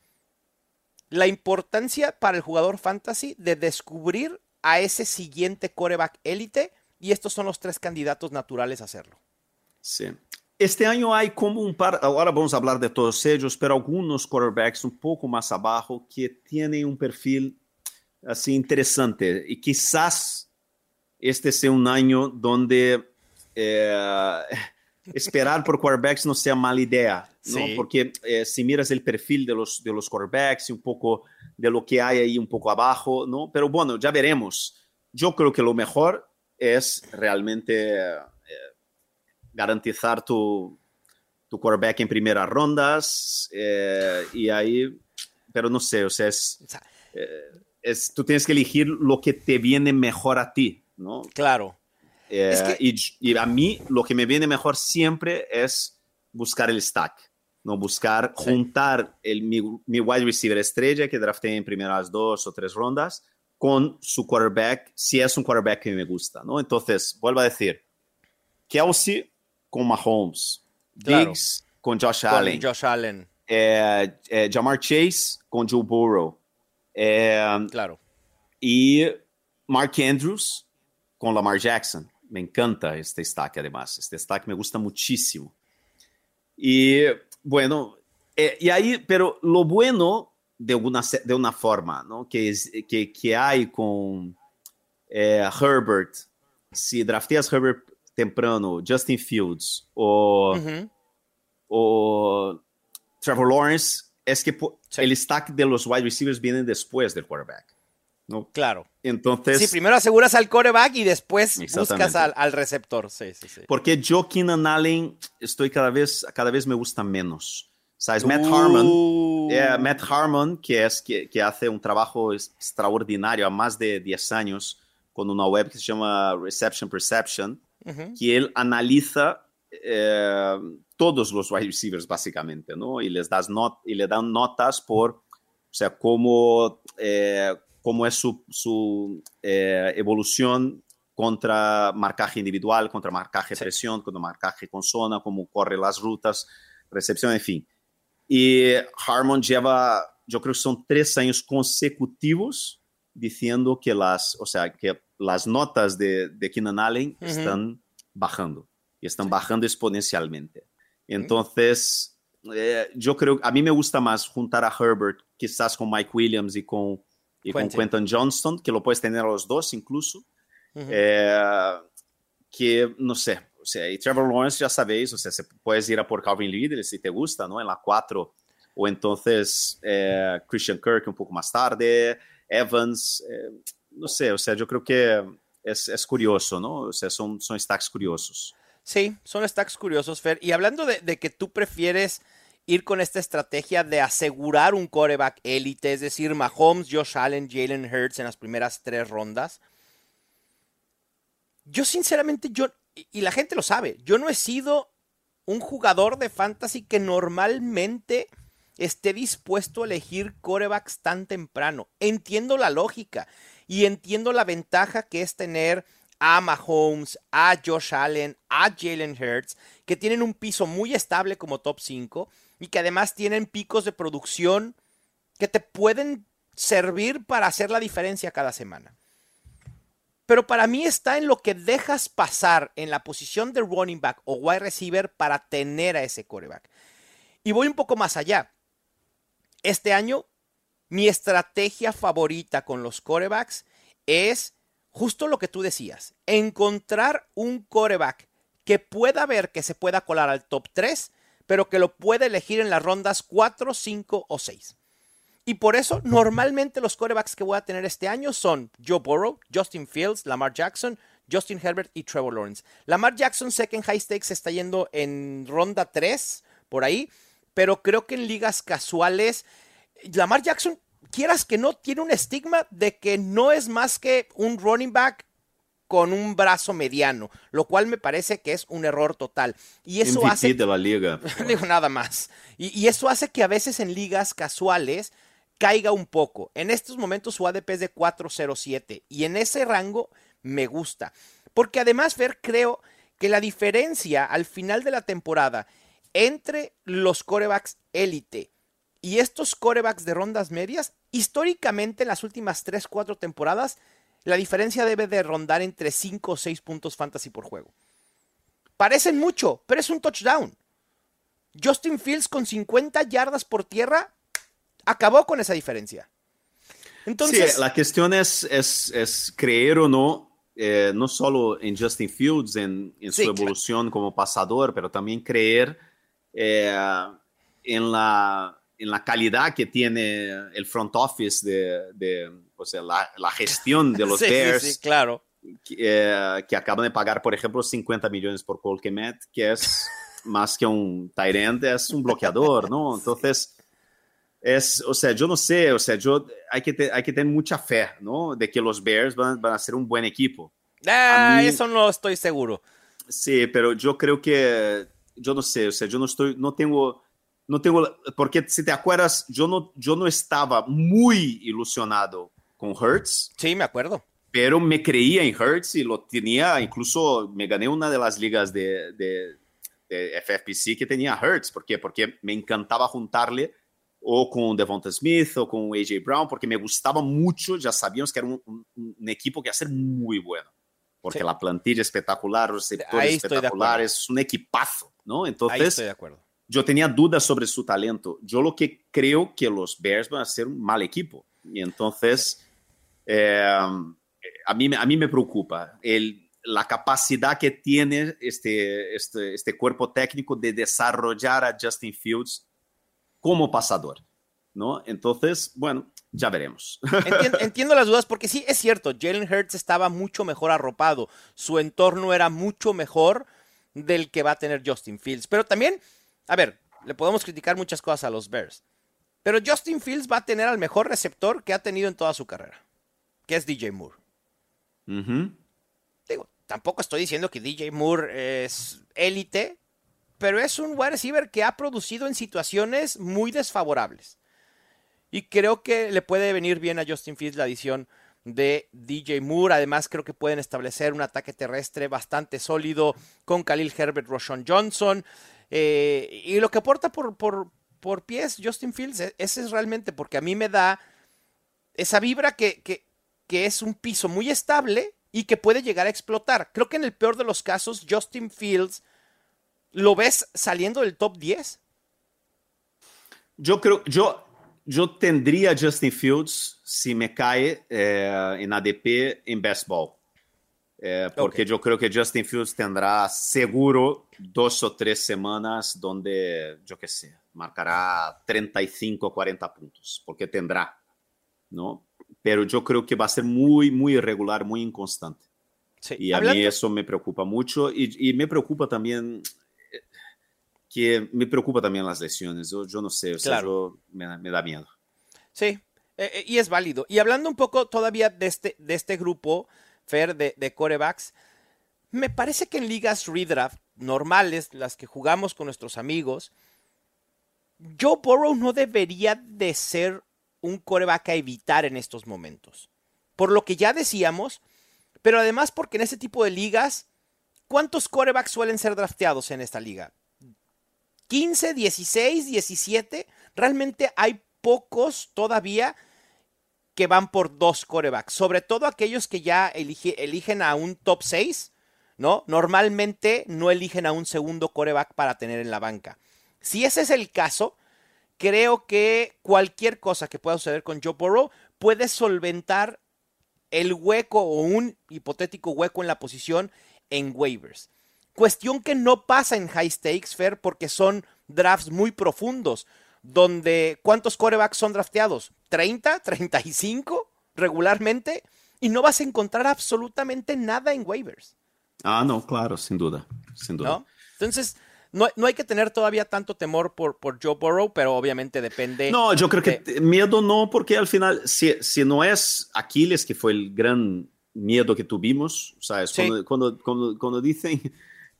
La importancia para el jugador fantasy de descubrir a ese siguiente coreback élite y estos son los tres candidatos naturales a hacerlo. Sí. Este año hay como un par, ahora vamos a hablar de todos ellos, pero algunos quarterbacks un poco más abajo que tienen un perfil así interesante y quizás este sea un año donde eh, (laughs) esperar por quarterbacks no sea mala idea, ¿no? Sí. Porque eh, si miras el perfil de los, de los quarterbacks y un poco de lo que hay ahí un poco abajo, ¿no? Pero bueno, ya veremos. Yo creo que lo mejor es realmente eh, garantizar tu, tu quarterback en primeras rondas eh, y ahí, pero no sé, o sea, es, O sea, eh, es, tú tienes que elegir lo que te viene mejor a ti, ¿no? claro. Eh, Es que- y, y a mí lo que me viene mejor siempre es buscar el stack, ¿no? Buscar Sí. juntar el, mi, mi wide receiver estrella que drafté en primeras dos o tres rondas con su quarterback, si es un quarterback que me gusta, ¿no? Entonces, vuelvo a decir, Kelsey con Mahomes, Claro. Diggs con Josh Con Allen, Josh Allen, eh, eh, Jamar Chase con Joe Burrow, eh, claro. y Mark Andrews con Lamar Jackson. Me encanta este stack, además. Este stack me gusta muchísimo. Y bueno, eh, y ahí, pero lo bueno de una, se- de una forma, ¿no? Que, es, que, que hay con eh, Herbert, si drafteas Herbert temprano, Justin Fields o, Ujú. o Trevor Lawrence, es que Sí. el stack de los wide receivers viene después del quarterback. ¿no? Claro. Entonces, Sí, primero aseguras al coreback y después buscas al, al receptor. Sí, sí, sí. porque yo, Keenan Allen, estoy cada vez, cada vez me gusta menos. ¿Sabes? Matt Uh. Harmon, eh, Matt Harmon, que, es, que, que hace un trabajo extraordinario a más de 10 años con una web que se llama Reception Perception, que él analiza eh, todos los wide receivers básicamente, ¿no? Y les das not y le dan notas por, o sea, cómo, eh, cómo es su, su eh, evolución contra marcaje individual, contra marcaje sí. presión, contra marcaje con zona, cómo corre las rutas, recepción, en fin. Y Harmon lleva, yo creo que son tres años consecutivos diciendo que las, o sea, que las notas de, de Keenan Allen uh -huh. están bajando y están sí. bajando exponencialmente. Entonces, eh, yo creo, a mí me gusta más juntar a Herbert quizás con Mike Williams y con, y con Quentin Johnston, que lo puedes tener a los dos incluso, uh -huh. eh, que, no sé, o sea, y Trevor Lawrence ya sabéis, o sea, se puedes ir a por Calvin Ridley si te gusta, ¿no? En la 4, o entonces eh, Christian Kirk un poco más tarde, Evans, eh, no sé, o sea, yo creo que es, es curioso, ¿no? O sea, son, son stacks curiosos. Sí, son stacks curiosos, Fer. Y hablando de, de, que tú prefieres ir con esta estrategia de asegurar un coreback élite, es decir, Mahomes, Josh Allen, Jalen Hurts en las primeras tres rondas. Yo sinceramente, yo, y la gente lo sabe, yo no he sido un jugador de fantasy que normalmente esté dispuesto a elegir corebacks tan temprano. Entiendo la lógica y entiendo la ventaja que es tener a Mahomes, a Josh Allen, a Jalen Hurts, que tienen un piso muy estable como top 5 y que además tienen picos de producción que te pueden servir para hacer la diferencia cada semana. Pero para mí está en lo que dejas pasar en la posición de running back o wide receiver para tener a ese coreback. Y voy un poco más allá. Este año, mi estrategia favorita con los corebacks es justo lo que tú decías, encontrar un coreback que pueda ver que se pueda colar al top 3, pero que lo puede elegir en las rondas 4, 5 o 6. Y por eso, normalmente los corebacks que voy a tener este año son Joe Burrow, Justin Fields, Lamar Jackson, Justin Herbert y Trevor Lawrence. Lamar Jackson sé que en high stakes está yendo en ronda 3, por ahí, pero creo que en ligas casuales, Lamar Jackson quieras que no, tiene un estigma de que no es más que un running back con un brazo mediano, lo cual me parece que es un error total. Y eso MVP hace... de la liga. (laughs) digo nada más. Y, y, eso hace que a veces en ligas casuales caiga un poco. En estos momentos su ADP es de 4.07 y en ese rango me gusta. Porque además, Fer, creo que la diferencia al final de la temporada entre los corebacks élite y estos corebacks de rondas medias, históricamente en las últimas 3, 4 temporadas, la diferencia debe de rondar entre 5 o 6 puntos fantasy por juego. Parecen mucho, pero es un touchdown. Justin Fields con 50 yardas por tierra acabó con esa diferencia. Entonces, sí, la cuestión es, es, es creer o no, eh, no solo en Justin Fields, en, en su evolución claro. como pasador, pero también creer eh, en la en la calidad que tiene el front office de, de o sea, la, la, gestión de (laughs) los sí, Bears. Sí, sí, claro. Que, eh, que, acaban de pagar, por ejemplo, 50 millones por Cole Kemet, que es (laughs) más que un end, es un bloqueador, ¿no? Entonces, es, o sea, yo no sé, o sea, yo, hay que, te, hay que tener mucha fe, ¿no? De que los Bears van, van a ser un buen equipo. Ah, mí, eso no estoy seguro. Sí, pero yo creo que, yo no sé, o sea, yo no estoy, no tengo no tengo, porque si te acuerdas, yo no, yo no estaba muy ilusionado con Hertz. Sí, me acuerdo. Pero me creía en Hertz y lo tenía, incluso me gané una de las ligas de, de, de FFPC que tenía Hertz. ¿Por qué? Porque me encantaba juntarle o con Devonta Smith o con AJ Brown, porque me gustaba mucho, ya sabíamos que era un, un, un equipo que iba a ser muy bueno. Porque sí. la plantilla espectacular, los receptores espectaculares, es un equipazo, ¿no? Entonces, Ahí estoy de acuerdo yo tenía dudas sobre su talento. Yo lo que creo que los Bears van a ser un mal equipo. Y entonces, eh, a, mí, a mí me preocupa el, la capacidad que tiene este, este, este cuerpo técnico de desarrollar a Justin Fields como pasador. ¿no? Entonces, bueno, ya veremos. Entiendo, (laughs) entiendo, las dudas porque sí, es cierto, Jalen Hurts estaba mucho mejor arropado. Su entorno era mucho mejor del que va a tener Justin Fields. Pero también a ver, le podemos criticar muchas cosas a los Bears. Pero Justin Fields va a tener al mejor receptor que ha tenido en toda su carrera, que es DJ Moore. Uh -huh. Digo, tampoco estoy diciendo que DJ Moore es élite, pero es un wide receiver que ha producido en situaciones muy desfavorables. Y creo que le puede venir bien a Justin Fields la adición de DJ Moore. Además, creo que pueden establecer un ataque terrestre bastante sólido con Khalil Herbert, Roshan Johnson. Eh, y lo que aporta por, por, por, pies Justin Fields, e, ese es realmente porque a mí me da esa vibra que, que, que es un piso muy estable y que puede llegar a explotar. Creo que en el peor de los casos, Justin Fields, ¿lo ves saliendo del top 10? Yo creo, yo, yo tendría Justin Fields si me cae eh, en ADP en best ball. Eh, porque okay. yo creo que Justin Fields tendrá seguro dos o tres semanas donde, yo qué sé, marcará 35 o 40 puntos, porque tendrá, ¿no? Pero yo creo que va a ser muy, muy irregular, muy inconstante. Sí. Y a Hablando... mí eso me preocupa mucho y, y, me preocupa también que me preocupa también las lesiones. Yo, yo no sé, o sea, yo, me, me, da miedo. Sí, eh, y es válido. Y hablando un poco todavía de este, de este grupo, Fer, de, de corebacks, me parece que en ligas redraft normales, las que jugamos con nuestros amigos, Joe Burrow no debería de ser un coreback a evitar en estos momentos. Por lo que ya decíamos, pero además porque en este tipo de ligas, ¿cuántos corebacks suelen ser drafteados en esta liga? 15, 16, 17. Realmente hay pocos todavía que van por dos corebacks, sobre todo aquellos que ya elige, eligen a un top 6, ¿no? Normalmente no eligen a un segundo coreback para tener en la banca. Si ese es el caso, creo que cualquier cosa que pueda suceder con Joe Burrow puede solventar el hueco o un hipotético hueco en la posición en waivers. Cuestión que no pasa en high stakes, Fair, porque son drafts muy profundos, donde ¿cuántos corebacks son drafteados? ¿30? ¿35 regularmente? Y no vas a encontrar absolutamente nada en waivers. Ah, no, claro, sin duda, sin duda. ¿No? Entonces, no, no, hay que tener todavía tanto temor por, por Joe Burrow, pero obviamente depende. No, yo creo de... que miedo no, porque al final, si, si, no es Aquiles, que fue el gran miedo que tuvimos, ¿sabes? Sí. Cuando, cuando, cuando, cuando, dicen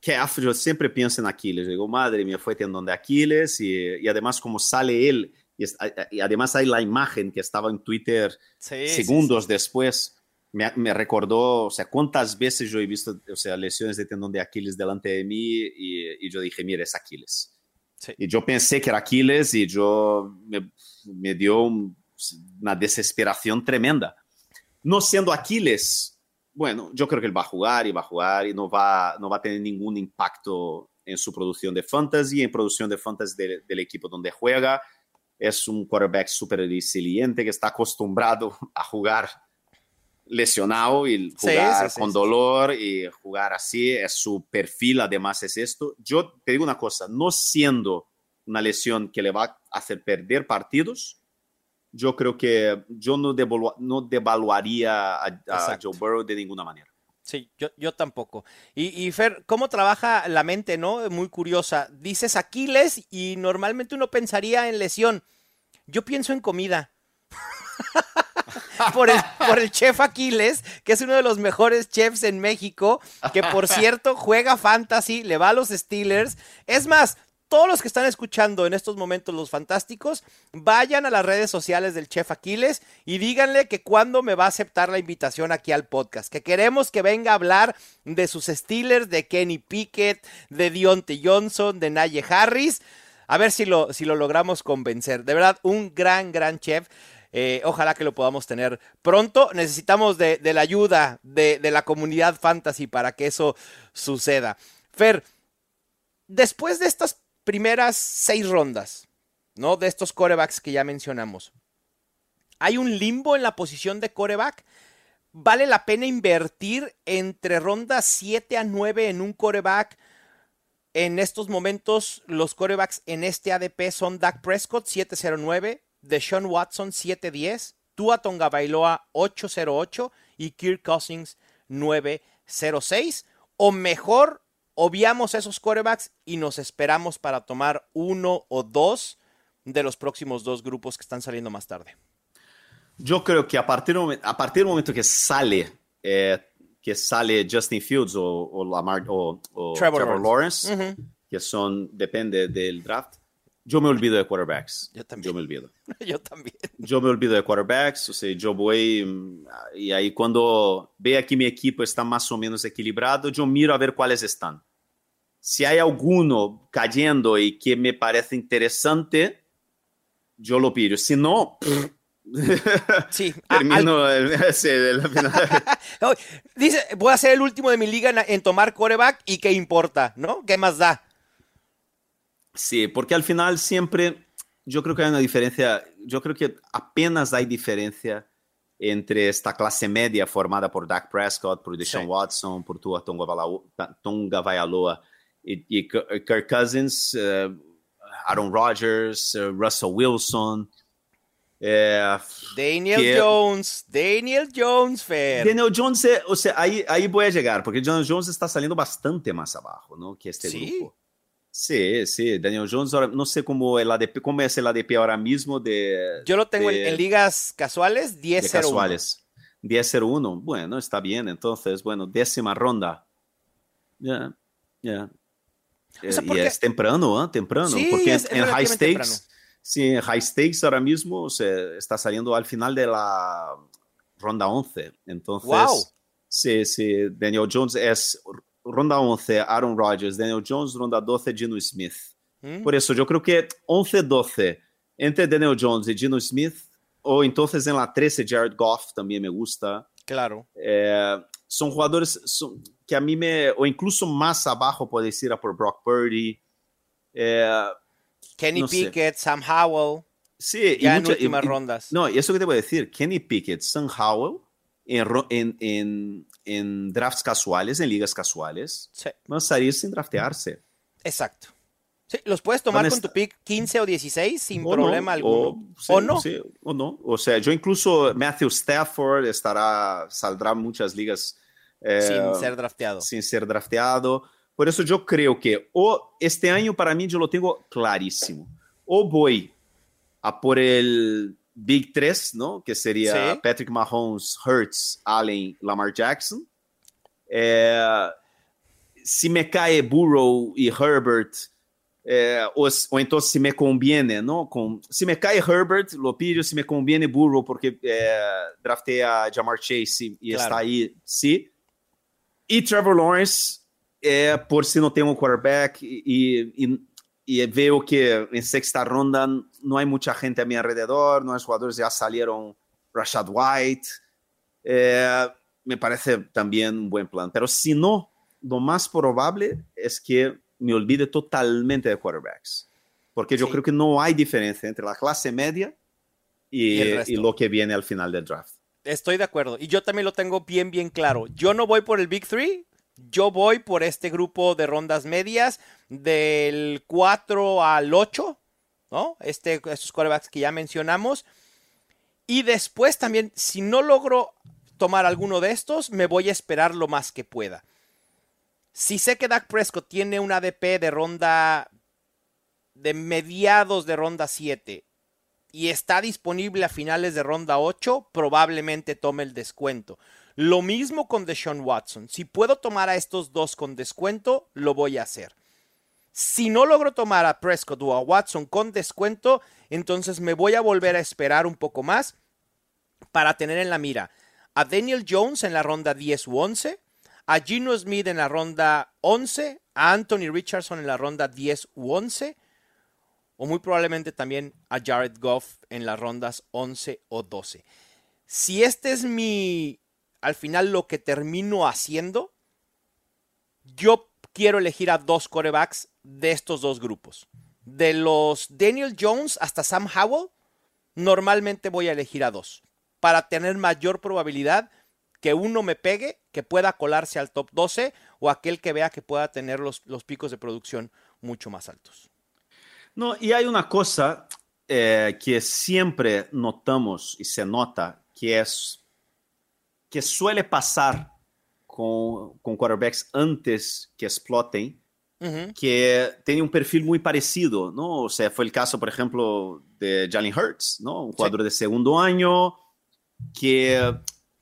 calf, yo siempre pienso en Aquiles. Digo, madre mía, fue tendón de Aquiles y, y además como sale él, y, y, además hay la imagen que estaba en Twitter sí, segundos sí, después me, me, recordó, o sea, cuántas veces yo he visto, o sea, lesiones de tendón de Aquiles delante de mí y, y yo dije, mira, es Aquiles. Sí. Y yo pensé que era Aquiles y yo me, me dio un, una desesperación tremenda. No siendo Aquiles, bueno, yo creo que él va a jugar y va a jugar y no va, no va a tener ningún impacto en su producción de fantasy, en producción de fantasy de, del equipo donde juega. Es un quarterback súper resiliente que está acostumbrado (laughs) a jugar lesionado y jugar sí, sí, con dolor y jugar así, es su perfil, además es esto. Yo te digo una cosa, no siendo una lesión que le va a hacer perder partidos, yo creo que yo no, devalu no devaluaría a, a Joe Burrow de ninguna manera. Sí, yo, yo tampoco. Y, y, Fer, ¿cómo trabaja la mente, no? Muy curiosa. Dices Aquiles y normalmente uno pensaría en lesión. Yo pienso en comida. (laughs) por, el, por el chef Aquiles, que es uno de los mejores chefs en México, que por (laughs) cierto juega fantasy, le va a los Steelers. Es más, todos los que están escuchando en estos momentos los fantásticos, vayan a las redes sociales del chef Aquiles y díganle que cuando me va a aceptar la invitación aquí al podcast, que queremos que venga a hablar de sus Steelers, de Kenny Pickett, de Dionte Johnson, de Naye Harris. A ver si lo, si lo logramos convencer. De verdad, un gran, gran chef. Eh, ojalá que lo podamos tener pronto. Necesitamos de, de la ayuda de, de, la comunidad fantasy para que eso suceda. Fer, después de estas primeras seis rondas, ¿no? De estos corebacks que ya mencionamos, hay un limbo en la posición de coreback. ¿Vale la pena invertir entre rondas 7 a 9 en un coreback? En estos momentos, los corebacks en este ADP son Dak Prescott 709, Deshaun Watson 710, Tua Tonga Bailoa 808 y Kirk Cousins 906. O mejor, obviamos esos quarterbacks y nos esperamos para tomar uno o dos de los próximos dos grupos que están saliendo más tarde. Yo creo que a partir, a partir del momento que sale, eh, que sale Justin Fields o, o Lamar o, o Trevor Trevor, Lawrence. Lawrence, que son, depende del draft, yo me olvido de quarterbacks. Yo también. Yo me olvido. (laughs) Yo también. Yo me olvido de quarterbacks, o sea, yo voy mm, y ahí cuando vea que mi equipo está más o menos equilibrado, yo miro a ver cuáles están. Si hay alguno cayendo y que me parece interesante, yo lo pido. Si no, (laughs) Sí. al- termino el, (laughs) sí, final. (laughs) Dice, voy a ser el último de mi liga en, en tomar coreback y qué importa, ¿no? ¿Qué más da? Sí, porque al final siempre yo creo que hay una diferencia, yo creo que apenas hay diferencia entre esta clase media formada por Dak Prescott, por Deshaun Sí. Watson, por Tua Tonga Vailoa y, y Kirk Cousins, eh, Aaron Rodgers, eh, Russell Wilson. eh, Daniel que- Jones, Daniel Jones, Fer. Daniel Jones, eh, o sea, ahí, ahí voy a llegar, porque Daniel Jones está saliendo bastante más abajo, ¿no? Que este Sí. grupo. Sí, sí, Daniel Jones, ahora, no sé cómo, el ADP, cómo es el ADP ahora mismo de, Yo lo tengo en, de- en ligas casuales, 10 de casuales. 10-0-1, bueno, está bien, entonces, bueno, décima ronda. Ya, ya. O Eh, y porque- es temprano, ¿eh? Temprano, Sí, porque es- es en high stakes, temprano. sí, en high stakes ahora mismo o sea, está saliendo al final de la ronda 11. Entonces, Wow. sí, sí, Daniel Jones es ronda 11, Aaron Rodgers, Daniel Jones, ronda 12, Gino Smith. Mm. Por eso yo creo que 11-12 entre Daniel Jones y Gino Smith, o entonces en la 13 Jared Goff también me gusta. Claro. Eh, son jugadores son- que a mí me, o incluso más abajo puede ir a por Brock Purdy. Eh, Kenny no sé. Pickett, Sam Howell, sí, y ya en mucha- y- últimas y- rondas. No, y eso que te voy a decir, Kenny Pickett, Sam Howell, en, en, en, en drafts casuales, en ligas casuales, Sí, van a salir sin draftearse. exacto. Sí, los puedes tomar Van con tu pick 15 o 16 sin O problema no, alguno. O, sí, ¿O no? sí, o no. O sea, yo incluso Matthew Stafford estará, saldrá en muchas ligas eh, sin ser drafteado. sin ser drafteado. Por eso yo creo que o este año para mí yo lo tengo clarísimo. O voy a por el Big 3, ¿no? Que sería Sí. Patrick Mahomes, Hurts, Allen, Lamar Jackson. Eh, si me cae Burrow y Herbert, eh, o, o entonces si me conviene, ¿no? Con, si me cae Herbert, lo pido, si me conviene Burrow porque eh, drafté a Jamar Chase y, y Claro. está ahí, sí. Y Trevor Lawrence, eh, por si no tengo un quarterback y, y, y veo que en sexta ronda no hay mucha gente a mi alrededor, no hay jugadores, ya salieron Rashad White, eh, me parece también un buen plan. Pero si no, lo más probable es que me olvide totalmente de quarterbacks. Porque yo Sí. creo que no hay diferencia entre la clase media y, resto. y lo que viene al final del draft. Estoy de acuerdo. Y yo también lo tengo bien, bien claro. Yo no voy por el Big Three. Yo voy por este grupo de rondas medias del 4 al 8, ¿no? Este, estos quarterbacks que ya mencionamos. Y después también, si no logro tomar alguno de estos, me voy a esperar lo más que pueda. Si sé que Dak Prescott tiene un ADP de ronda de mediados de ronda 7 y está disponible a finales de ronda 8, probablemente tome el descuento. Lo mismo con Deshaun Watson. Si puedo tomar a estos dos con descuento, lo voy a hacer. Si no logro tomar a Prescott o a Watson con descuento, entonces me voy a volver a esperar un poco más para tener en la mira a Daniel Jones en la ronda 10 u 11, a Gino Smith en la ronda 11, a Anthony Richardson en la ronda 10 u 11, o muy probablemente también a Jared Goff en las rondas 11 o 12. Si este es mi, al final lo que termino haciendo, yo quiero elegir a dos corebacks de estos dos grupos. De los Daniel Jones hasta Sam Howell, normalmente voy a elegir a dos, para tener mayor probabilidad que uno me pegue, que pueda colarse al top 12, o aquel que vea que pueda tener los, los picos de producción mucho más altos. No, y hay una cosa eh, que siempre notamos y se nota que es que suele pasar con, con quarterbacks antes que exploten, que tiene un perfil muy parecido, ¿no? O sea, fue el caso, por ejemplo, de Jalen Hurts, ¿no? Un jugador de segundo año que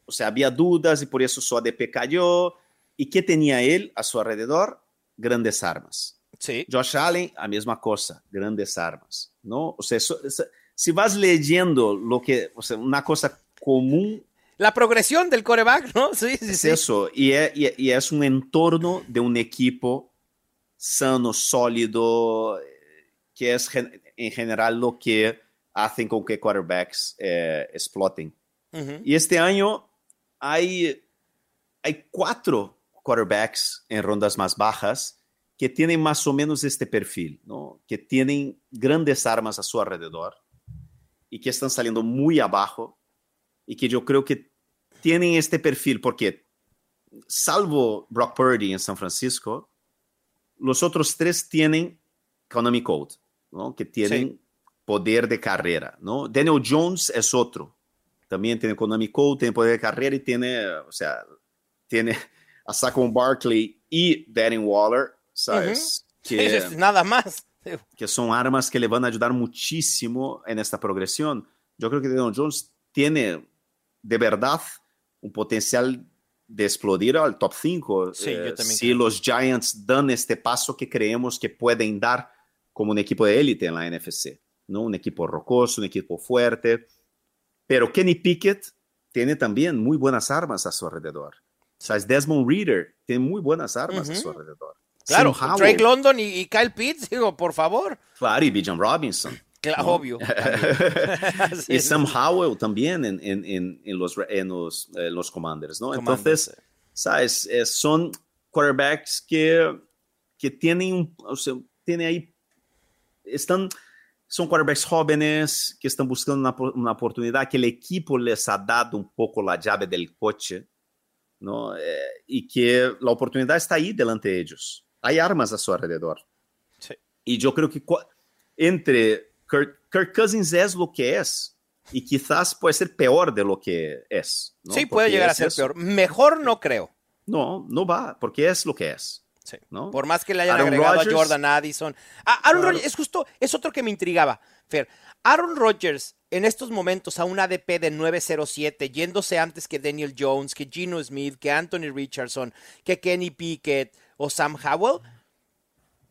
o sea, había dudas y por eso su ADP cayó. ¿Y qué tenía él a su alrededor? Grandes armas. Sí. Josh Allen, la misma cosa, grandes armas, ¿no? O sea, eso, eso, si vas leyendo lo que, o sea, una cosa común La progresión del coreback, ¿no? (laughs) Sí, sí, es sí. eso, y es, y, es un entorno de un equipo sano, sólido, que es en general lo que hacen con que quarterbacks eh, exploten. Ujú. Y este año hay, hay cuatro quarterbacks en rondas más bajas que tienen más o menos este perfil, ¿no? que tienen grandes armas a su alrededor y que están saliendo muy abajo y que yo creo que tienen este perfil porque salvo Brock Purdy en San Francisco, los otros tres tienen Economy Code, ¿no? que tienen Sí. poder de carrera. ¿no? Daniel Jones es otro, también tiene Economy Code, tiene poder de carrera y tiene, o sea, tiene a Saquon Barkley y Darren Waller, ¿sabes? que, Sí, sí, Nada más. que son armas que le van a ayudar muchísimo en esta progresión. Yo creo que Daniel Jones tiene de verdad un potencial de explodir al top 5 Sí, también si creo. los Giants dan este paso que creemos que pueden dar como un equipo de élite en la NFC, ¿no? Un equipo rocoso, un equipo fuerte. Pero Kenny Pickett tiene también muy buenas armas a su alrededor. ¿Sabes? Desmond Reader tiene muy buenas armas a su alrededor. Claro, Sam Drake London y, y Kyle Pitts, (laughs) digo, por favor. Claro, y Bijan Robinson. Claro, ¿no? obvio. (laughs) (laughs) Sí, y Sam. Howell también en, en, en, los, en los, eh, los Commanders, ¿no? Commanders, Entonces, ¿sabes? Eh, son quarterbacks que, que tienen, un- o sea, tienen ahí, están, son quarterbacks jóvenes que están buscando una, po- una oportunidad, que el equipo les ha dado un poco la llave del coche, ¿no? Eh, y que la oportunidad está ahí delante de ellos. Hay armas a su alrededor. Sí. Y yo creo que entre Kirk, Kirk Cousins es lo que es y quizás puede ser peor de lo que es. ¿no? Sí, puede Porque llegar a ser eso. peor. Mejor no creo. No, no va, porque es lo que es. Sí. ¿no? Por más que le hayan Aaron agregado a Jordan Addison. Ah, Aaron Claro. Rodgers, es justo, es otro que me intrigaba, Fer. Aaron Rodgers, en estos momentos, a un ADP de 907, yéndose antes que Daniel Jones, que Gino Smith, que Anthony Richardson, que Kenny Pickett o Sam Howell,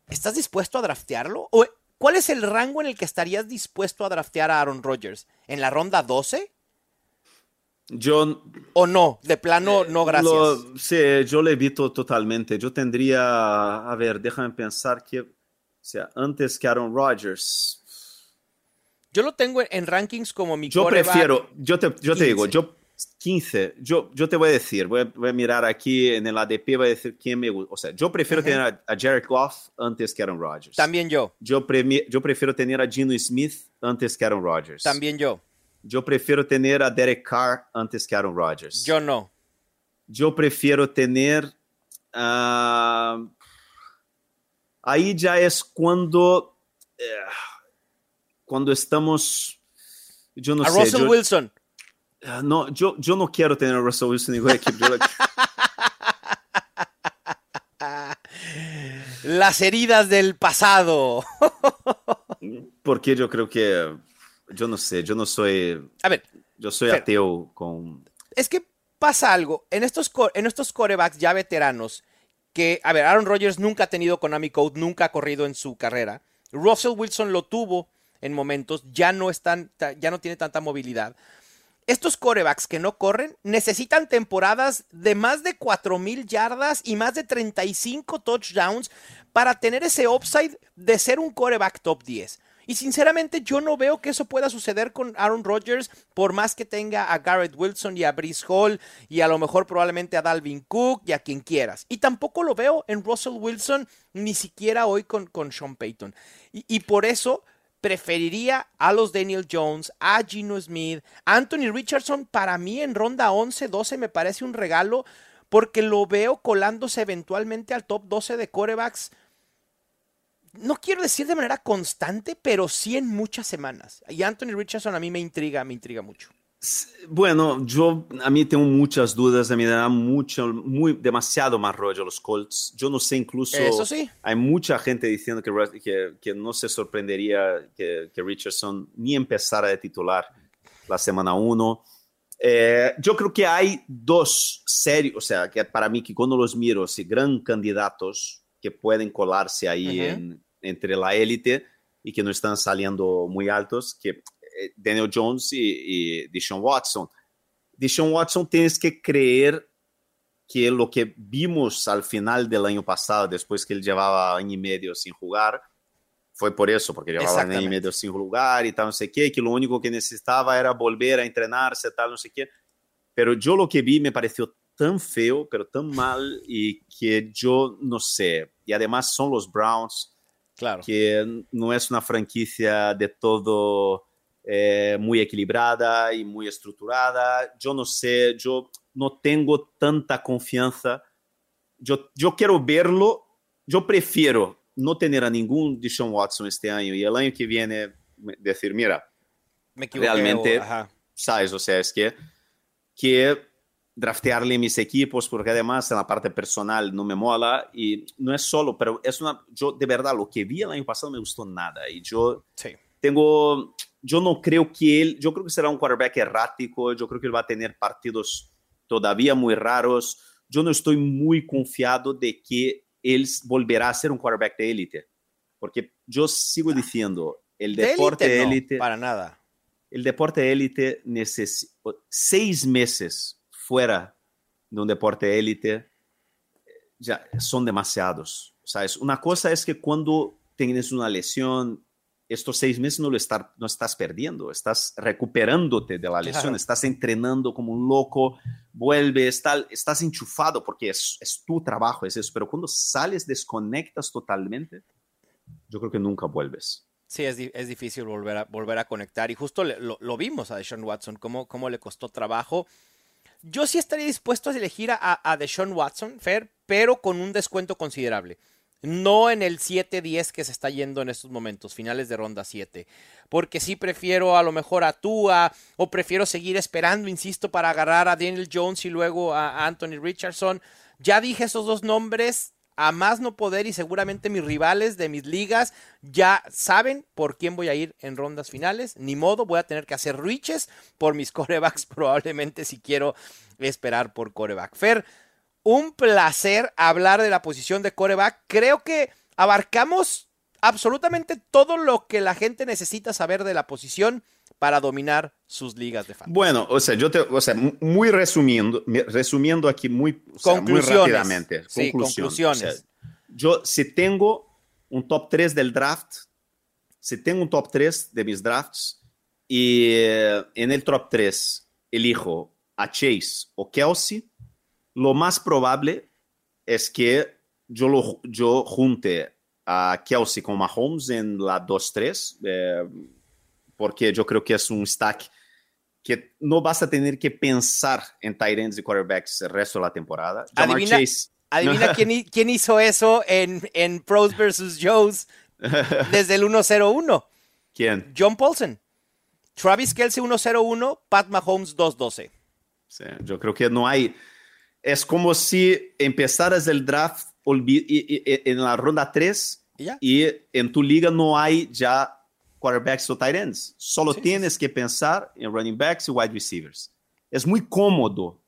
¿estás dispuesto a draftearlo? ¿O cuál es el rango en el que estarías dispuesto a draftear a Aaron Rodgers? ¿En la ronda 12? Yo ¿O no? De plano, no, gracias. Lo- sí, yo le evito totalmente. Yo tendría, a ver, déjame pensar que, o sea, antes que Aaron Rodgers, Yo lo tengo en- rankings como mi yo prefiero, yo te, yo te digo, 15. yo 15, yo, yo te voy a decir, voy a, voy a mirar aquí en el ADP, voy a decir quién me gusta. O sea, yo prefiero tener a, a Jared Goff antes que Aaron Rodgers. También yo, Yo, premi- yo prefiero tener a Gino Smith antes que Aaron Rodgers. también yo. Yo prefiero tener a Derek Carr antes que Aaron Rodgers. Yo no. yo prefiero tener. ah, ahí ya es cuando. eh, cuando estamos. Yo no a sé. Russell yo, Wilson. Ah, no, yo, yo no quiero tener a Russell Wilson en ningún equipo. Yo lo- Las heridas del pasado. porque yo creo que. Yo no sé, yo no soy. A ver, Yo soy Fer. ateo con. es que pasa algo. En estos, en estos corebacks ya veteranos, que, a ver, Aaron Rodgers nunca ha tenido Konami Code, nunca ha corrido en su carrera. Russell Wilson lo tuvo en momentos, ya no, están, ya no tiene tanta movilidad. Estos corebacks que no corren necesitan temporadas de más de 4.000 yardas y más de 35 touchdowns para tener ese upside de ser un coreback top 10. Y sinceramente yo no veo que eso pueda suceder con Aaron Rodgers por más que tenga a Garrett Wilson y a Brice Hall y a lo mejor probablemente a Dalvin Cook y a quien quieras. Y tampoco lo veo en Russell Wilson ni siquiera hoy con, con Sean Payton. Y por eso preferiría a los Daniel Jones, a Gino Smith, Anthony Richardson, para mí en ronda 11, 12 me parece un regalo porque lo veo colándose eventualmente al top 12 de corebacks. No quiero decir de manera constante, pero sí en muchas semanas. Y Anthony Richardson a mí me intriga, me intriga mucho. Bueno, yo a mí tengo muchas dudas, a mí me da mucho, muy, demasiado más rollo los Colts. Yo no sé, incluso Eso sí. hay mucha gente diciendo que, que, que no se sorprendería que, que Richardson ni empezara de titular la semana 1. Eh, yo creo que hay dos serios, o sea, que para mí que cuando los miro, si gran candidatos que pueden colarse ahí en- entre la élite y que no están saliendo muy altos, que Daniel Jones y, y Deshaun Watson. Deshaun Watson tienes que creer que lo que vimos al final del año pasado, después que él llevaba año y medio sin jugar, fue por eso, porque llevaba año y Exactamente. medio sin jugar y tal, no sé qué, que lo único que necesitaba era volver a entrenarse, tal, no sé qué. Pero yo lo que vi me pareció tan feo, pero tan mal, y que yo no sé. Y además son los Browns, Claro. que no es una franquicia de todo eh, muy equilibrada y muy estructurada. Yo no sé, yo no tengo tanta confianza. Yo, yo quiero verlo, yo prefiero no tener a ningún Deshaun Watson este año y el año que viene decir, mira, Me equivoqué. realmente- o- sabes, o sea, es que, que draftearle mis equipos, porque además en la parte personal no me mola y no es solo, pero es una, yo de verdad lo que vi el año pasado me gustó nada y yo Sí. tengo, yo no creo que él, yo creo que será un quarterback errático, yo creo que él va a tener partidos todavía muy raros, yo no estoy muy confiado de que él volverá a ser un quarterback de élite, porque yo sigo diciendo, el De deporte de no, élite para nada. el deporte de élite necesita seis meses fuera de un deporte élite eh, ya son demasiados. ¿sabes? Una cosa es que cuando tienes una lesión, estos seis meses no lo estar- no estás perdiendo, estás recuperándote de la lesión, Claro. estás entrenando como un loco, vuelves, tal, estás enchufado porque es, es tu trabajo, es eso. Pero cuando sales, desconectas totalmente, yo creo que nunca vuelves. Sí, es, es difícil volver a, volver a conectar. Y justo le- lo, lo vimos a Deshaun Watson, cómo, cómo le costó trabajo. Yo sí estaría dispuesto a elegir a, a Deshaun Watson, Fer, pero con un descuento considerable. No en el 7-10 que se está yendo en estos momentos, finales de ronda 7. Porque sí prefiero a lo mejor a Tua o prefiero seguir esperando, insisto, para agarrar a Daniel Jones y luego a Anthony Richardson. Ya dije esos dos nombres a más no poder y seguramente mis rivales de mis ligas ya saben por quién voy a ir en rondas finales. Ni modo, voy a tener que hacer reaches por mis (laughs) corebacks probablemente si quiero esperar por coreback. Fer, un placer hablar de la posición de coreback. Creo que abarcamos absolutamente todo lo que la gente necesita saber de la posición para dominar sus ligas de fantasy. Bueno, o sea, yo te, o sea, mu- muy resumiendo, resumiendo aquí muy, o sea, muy Conclusiones. rápidamente. Sí, conclusiones. O sea, yo, si tengo un top 3 del draft, si tengo un top 3 de mis drafts y eh, en el top 3 elijo a Chase o Kelsey, lo más probable es que yo, lo, yo junte a Kelsey con Mahomes en la 2-3, eh, porque yo creo que es un stack que no vas a tener que pensar en tight ends y quarterbacks el resto de la temporada. Jamar Adivina- Chase. Adivina quién, quién hizo eso en, en Pros vs. Joes (laughs) desde el 1-0-1. ¿Quién? John Paulson. Travis Kelsey 1-0-1, Pat Mahomes 2-12. Sí, yo creo que no hay. Es como si empezaras el draft en la ronda 3 ¿Y ya? y en tu liga no hay ya quarterbacks o tight ends. Solo Sí, tienes que pensar en running backs y wide receivers. Es muy cómodo.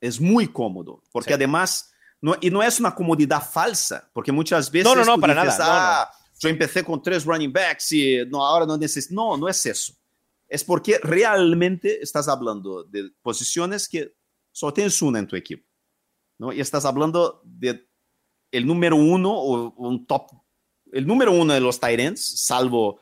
Es muy cómodo. Porque Sí. además, no, y no es una comodidad falsa, porque muchas veces No, no, no, tú para dices, nada, no, "Ah, yo empecé con tres running backs y no, ahora no necesito. No, no es eso. Es porque realmente estás hablando de posiciones que solo tienes una en tu equipo. ¿No? Y estás hablando de el número uno o un top, el número uno de los ends, salvo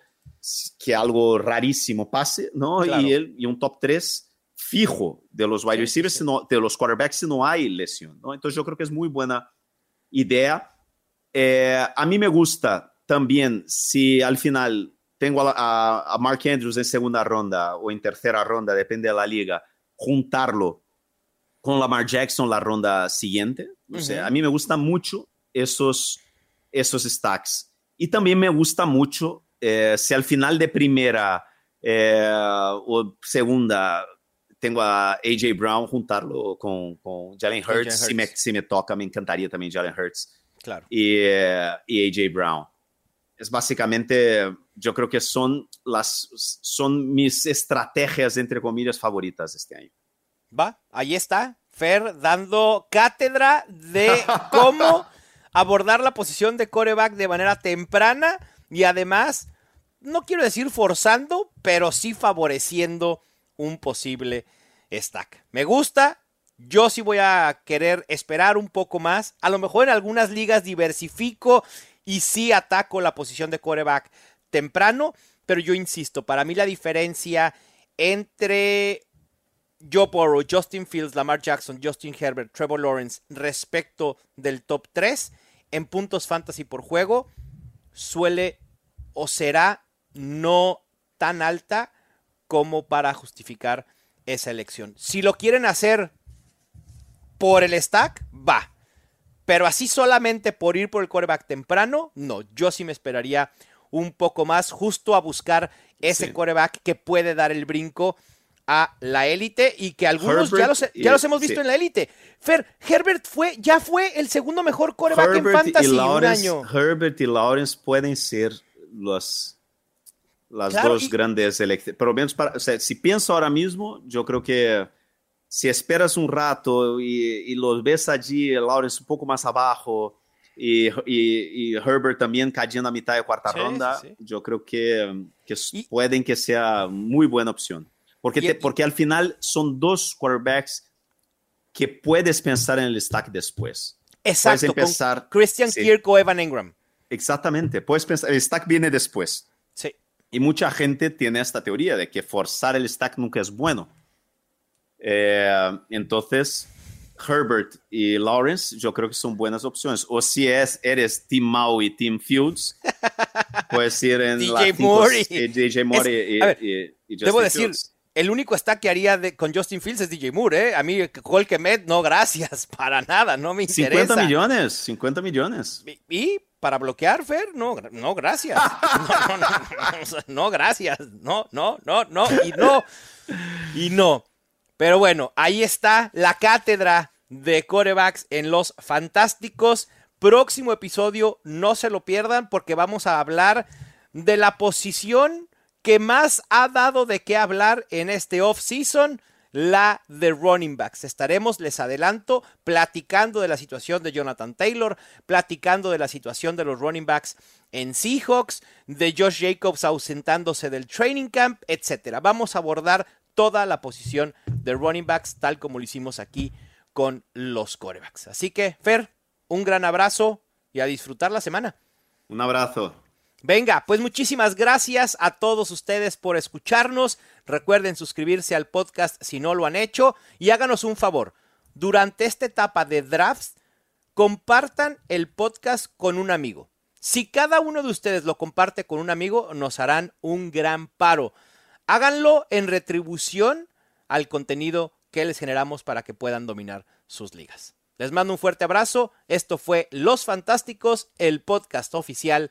que algo rarísimo pase, ¿no? Claro. Y, el, y un top 3 fijo de los wide receivers, sí. si no- de los quarterbacks, si no hay lesión, ¿no? Entonces yo creo que es muy buena idea. Eh, a mí me gusta también si al final tengo a, a- a Mark Andrews en segunda ronda o en tercera ronda, depende de la liga, juntarlo con Lamar Jackson la ronda siguiente. O sea, a mí me gustan mucho esos, esos stacks. Y también me gusta mucho eh, si al final de primera eh, o segunda tengo a AJ Brown, juntarlo con, con Jalen Con Hurts. Jalen Si, me, Hurts. si me toca, me encantaría también Jalen Hurts Claro. y, eh, y AJ Brown. Es básicamente, yo creo que son, las, son mis estrategias, entre comillas, favoritas este año. Va, ahí está. Fer dando cátedra de cómo (laughs) abordar la posición de coreback de manera temprana y además, no quiero decir forzando, pero sí favoreciendo un posible stack. Me gusta, yo sí voy a querer esperar un poco más. A lo mejor en algunas ligas diversifico y sí ataco la posición de coreback temprano, pero yo insisto, para mí la diferencia entre Joe Burrow, Justin Fields, Lamar Jackson, Justin Herbert, Trevor Lawrence respecto del top 3 en puntos fantasy por juego suele o será no tan alta como para justificar esa elección. Si lo quieren hacer por el stack, va. Pero así solamente por ir por el quarterback temprano, no. Yo sí me esperaría un poco más justo a buscar ese quarterback que puede dar el brinco a la élite y que algunos ya los, ya los, hemos visto en la élite. Fer, Herbert fue, ya fue el segundo mejor quarterback en fantasy un año. Herbert y Lawrence pueden ser los, las dos grandes elecciones. Pero menos para, si pienso ahora mismo, yo creo que si esperas un rato y, y los ves allí, Lawrence un poco más abajo y, y, y Herbert también cayendo a mitad de cuarta sí, ronda, sí, sí. yo creo que, que pueden que sea muy buena opción. Porque, te, porque al final son dos quarterbacks que puedes pensar en el stack después. Exacto, puedes empezar, Christian Kirk o Evan Ingram. Exactamente, puedes pensar, el stack viene después. Sí. Y mucha gente tiene esta teoría de que forzar el stack nunca es bueno. Eh, entonces, Herbert y Lawrence, yo creo que son buenas opciones. O si es, eres Team Mau y Team Fields, puedes ir en (laughs) DJ la Moore y, DJ Moore es, y, y, y, Debo decir, el único stack que haría de, con Justin Fields es DJ Moore, ¿eh? A mí, Cole Kemet, no, gracias, (laughs) para nada, no me interesa. 50 millones, 50 millones. ¿Y? y para bloquear, Fer? No, no, gracias. (laughs) No, no, no, no, gracias. No, no, no, no, y no, y no. Pero bueno, ahí está la cátedra de corebacks en los fantásticos. Próximo episodio, no se lo pierdan porque vamos a hablar de la posición que más ha dado de qué hablar en este off-season, la de running backs. Estaremos, les adelanto, platicando de la situación de Jonathan Taylor, platicando de la situación de los running backs en Seahawks, de Josh Jacobs ausentándose del training camp, etcétera. Vamos a abordar toda la posición de running backs, tal como lo hicimos aquí con los corebacks. Así que, Fer, un gran abrazo y a disfrutar la semana. Un abrazo. Venga, pues muchísimas gracias a todos ustedes por escucharnos. Recuerden suscribirse al podcast si no lo han hecho y háganos un favor. Durante esta etapa de drafts, compartan el podcast con un amigo. Si cada uno de ustedes lo comparte con un amigo, nos harán un gran paro. Háganlo en retribución al contenido que les generamos para que puedan dominar sus ligas. Les mando un fuerte abrazo. Esto fue Los Fantásticos, el podcast oficial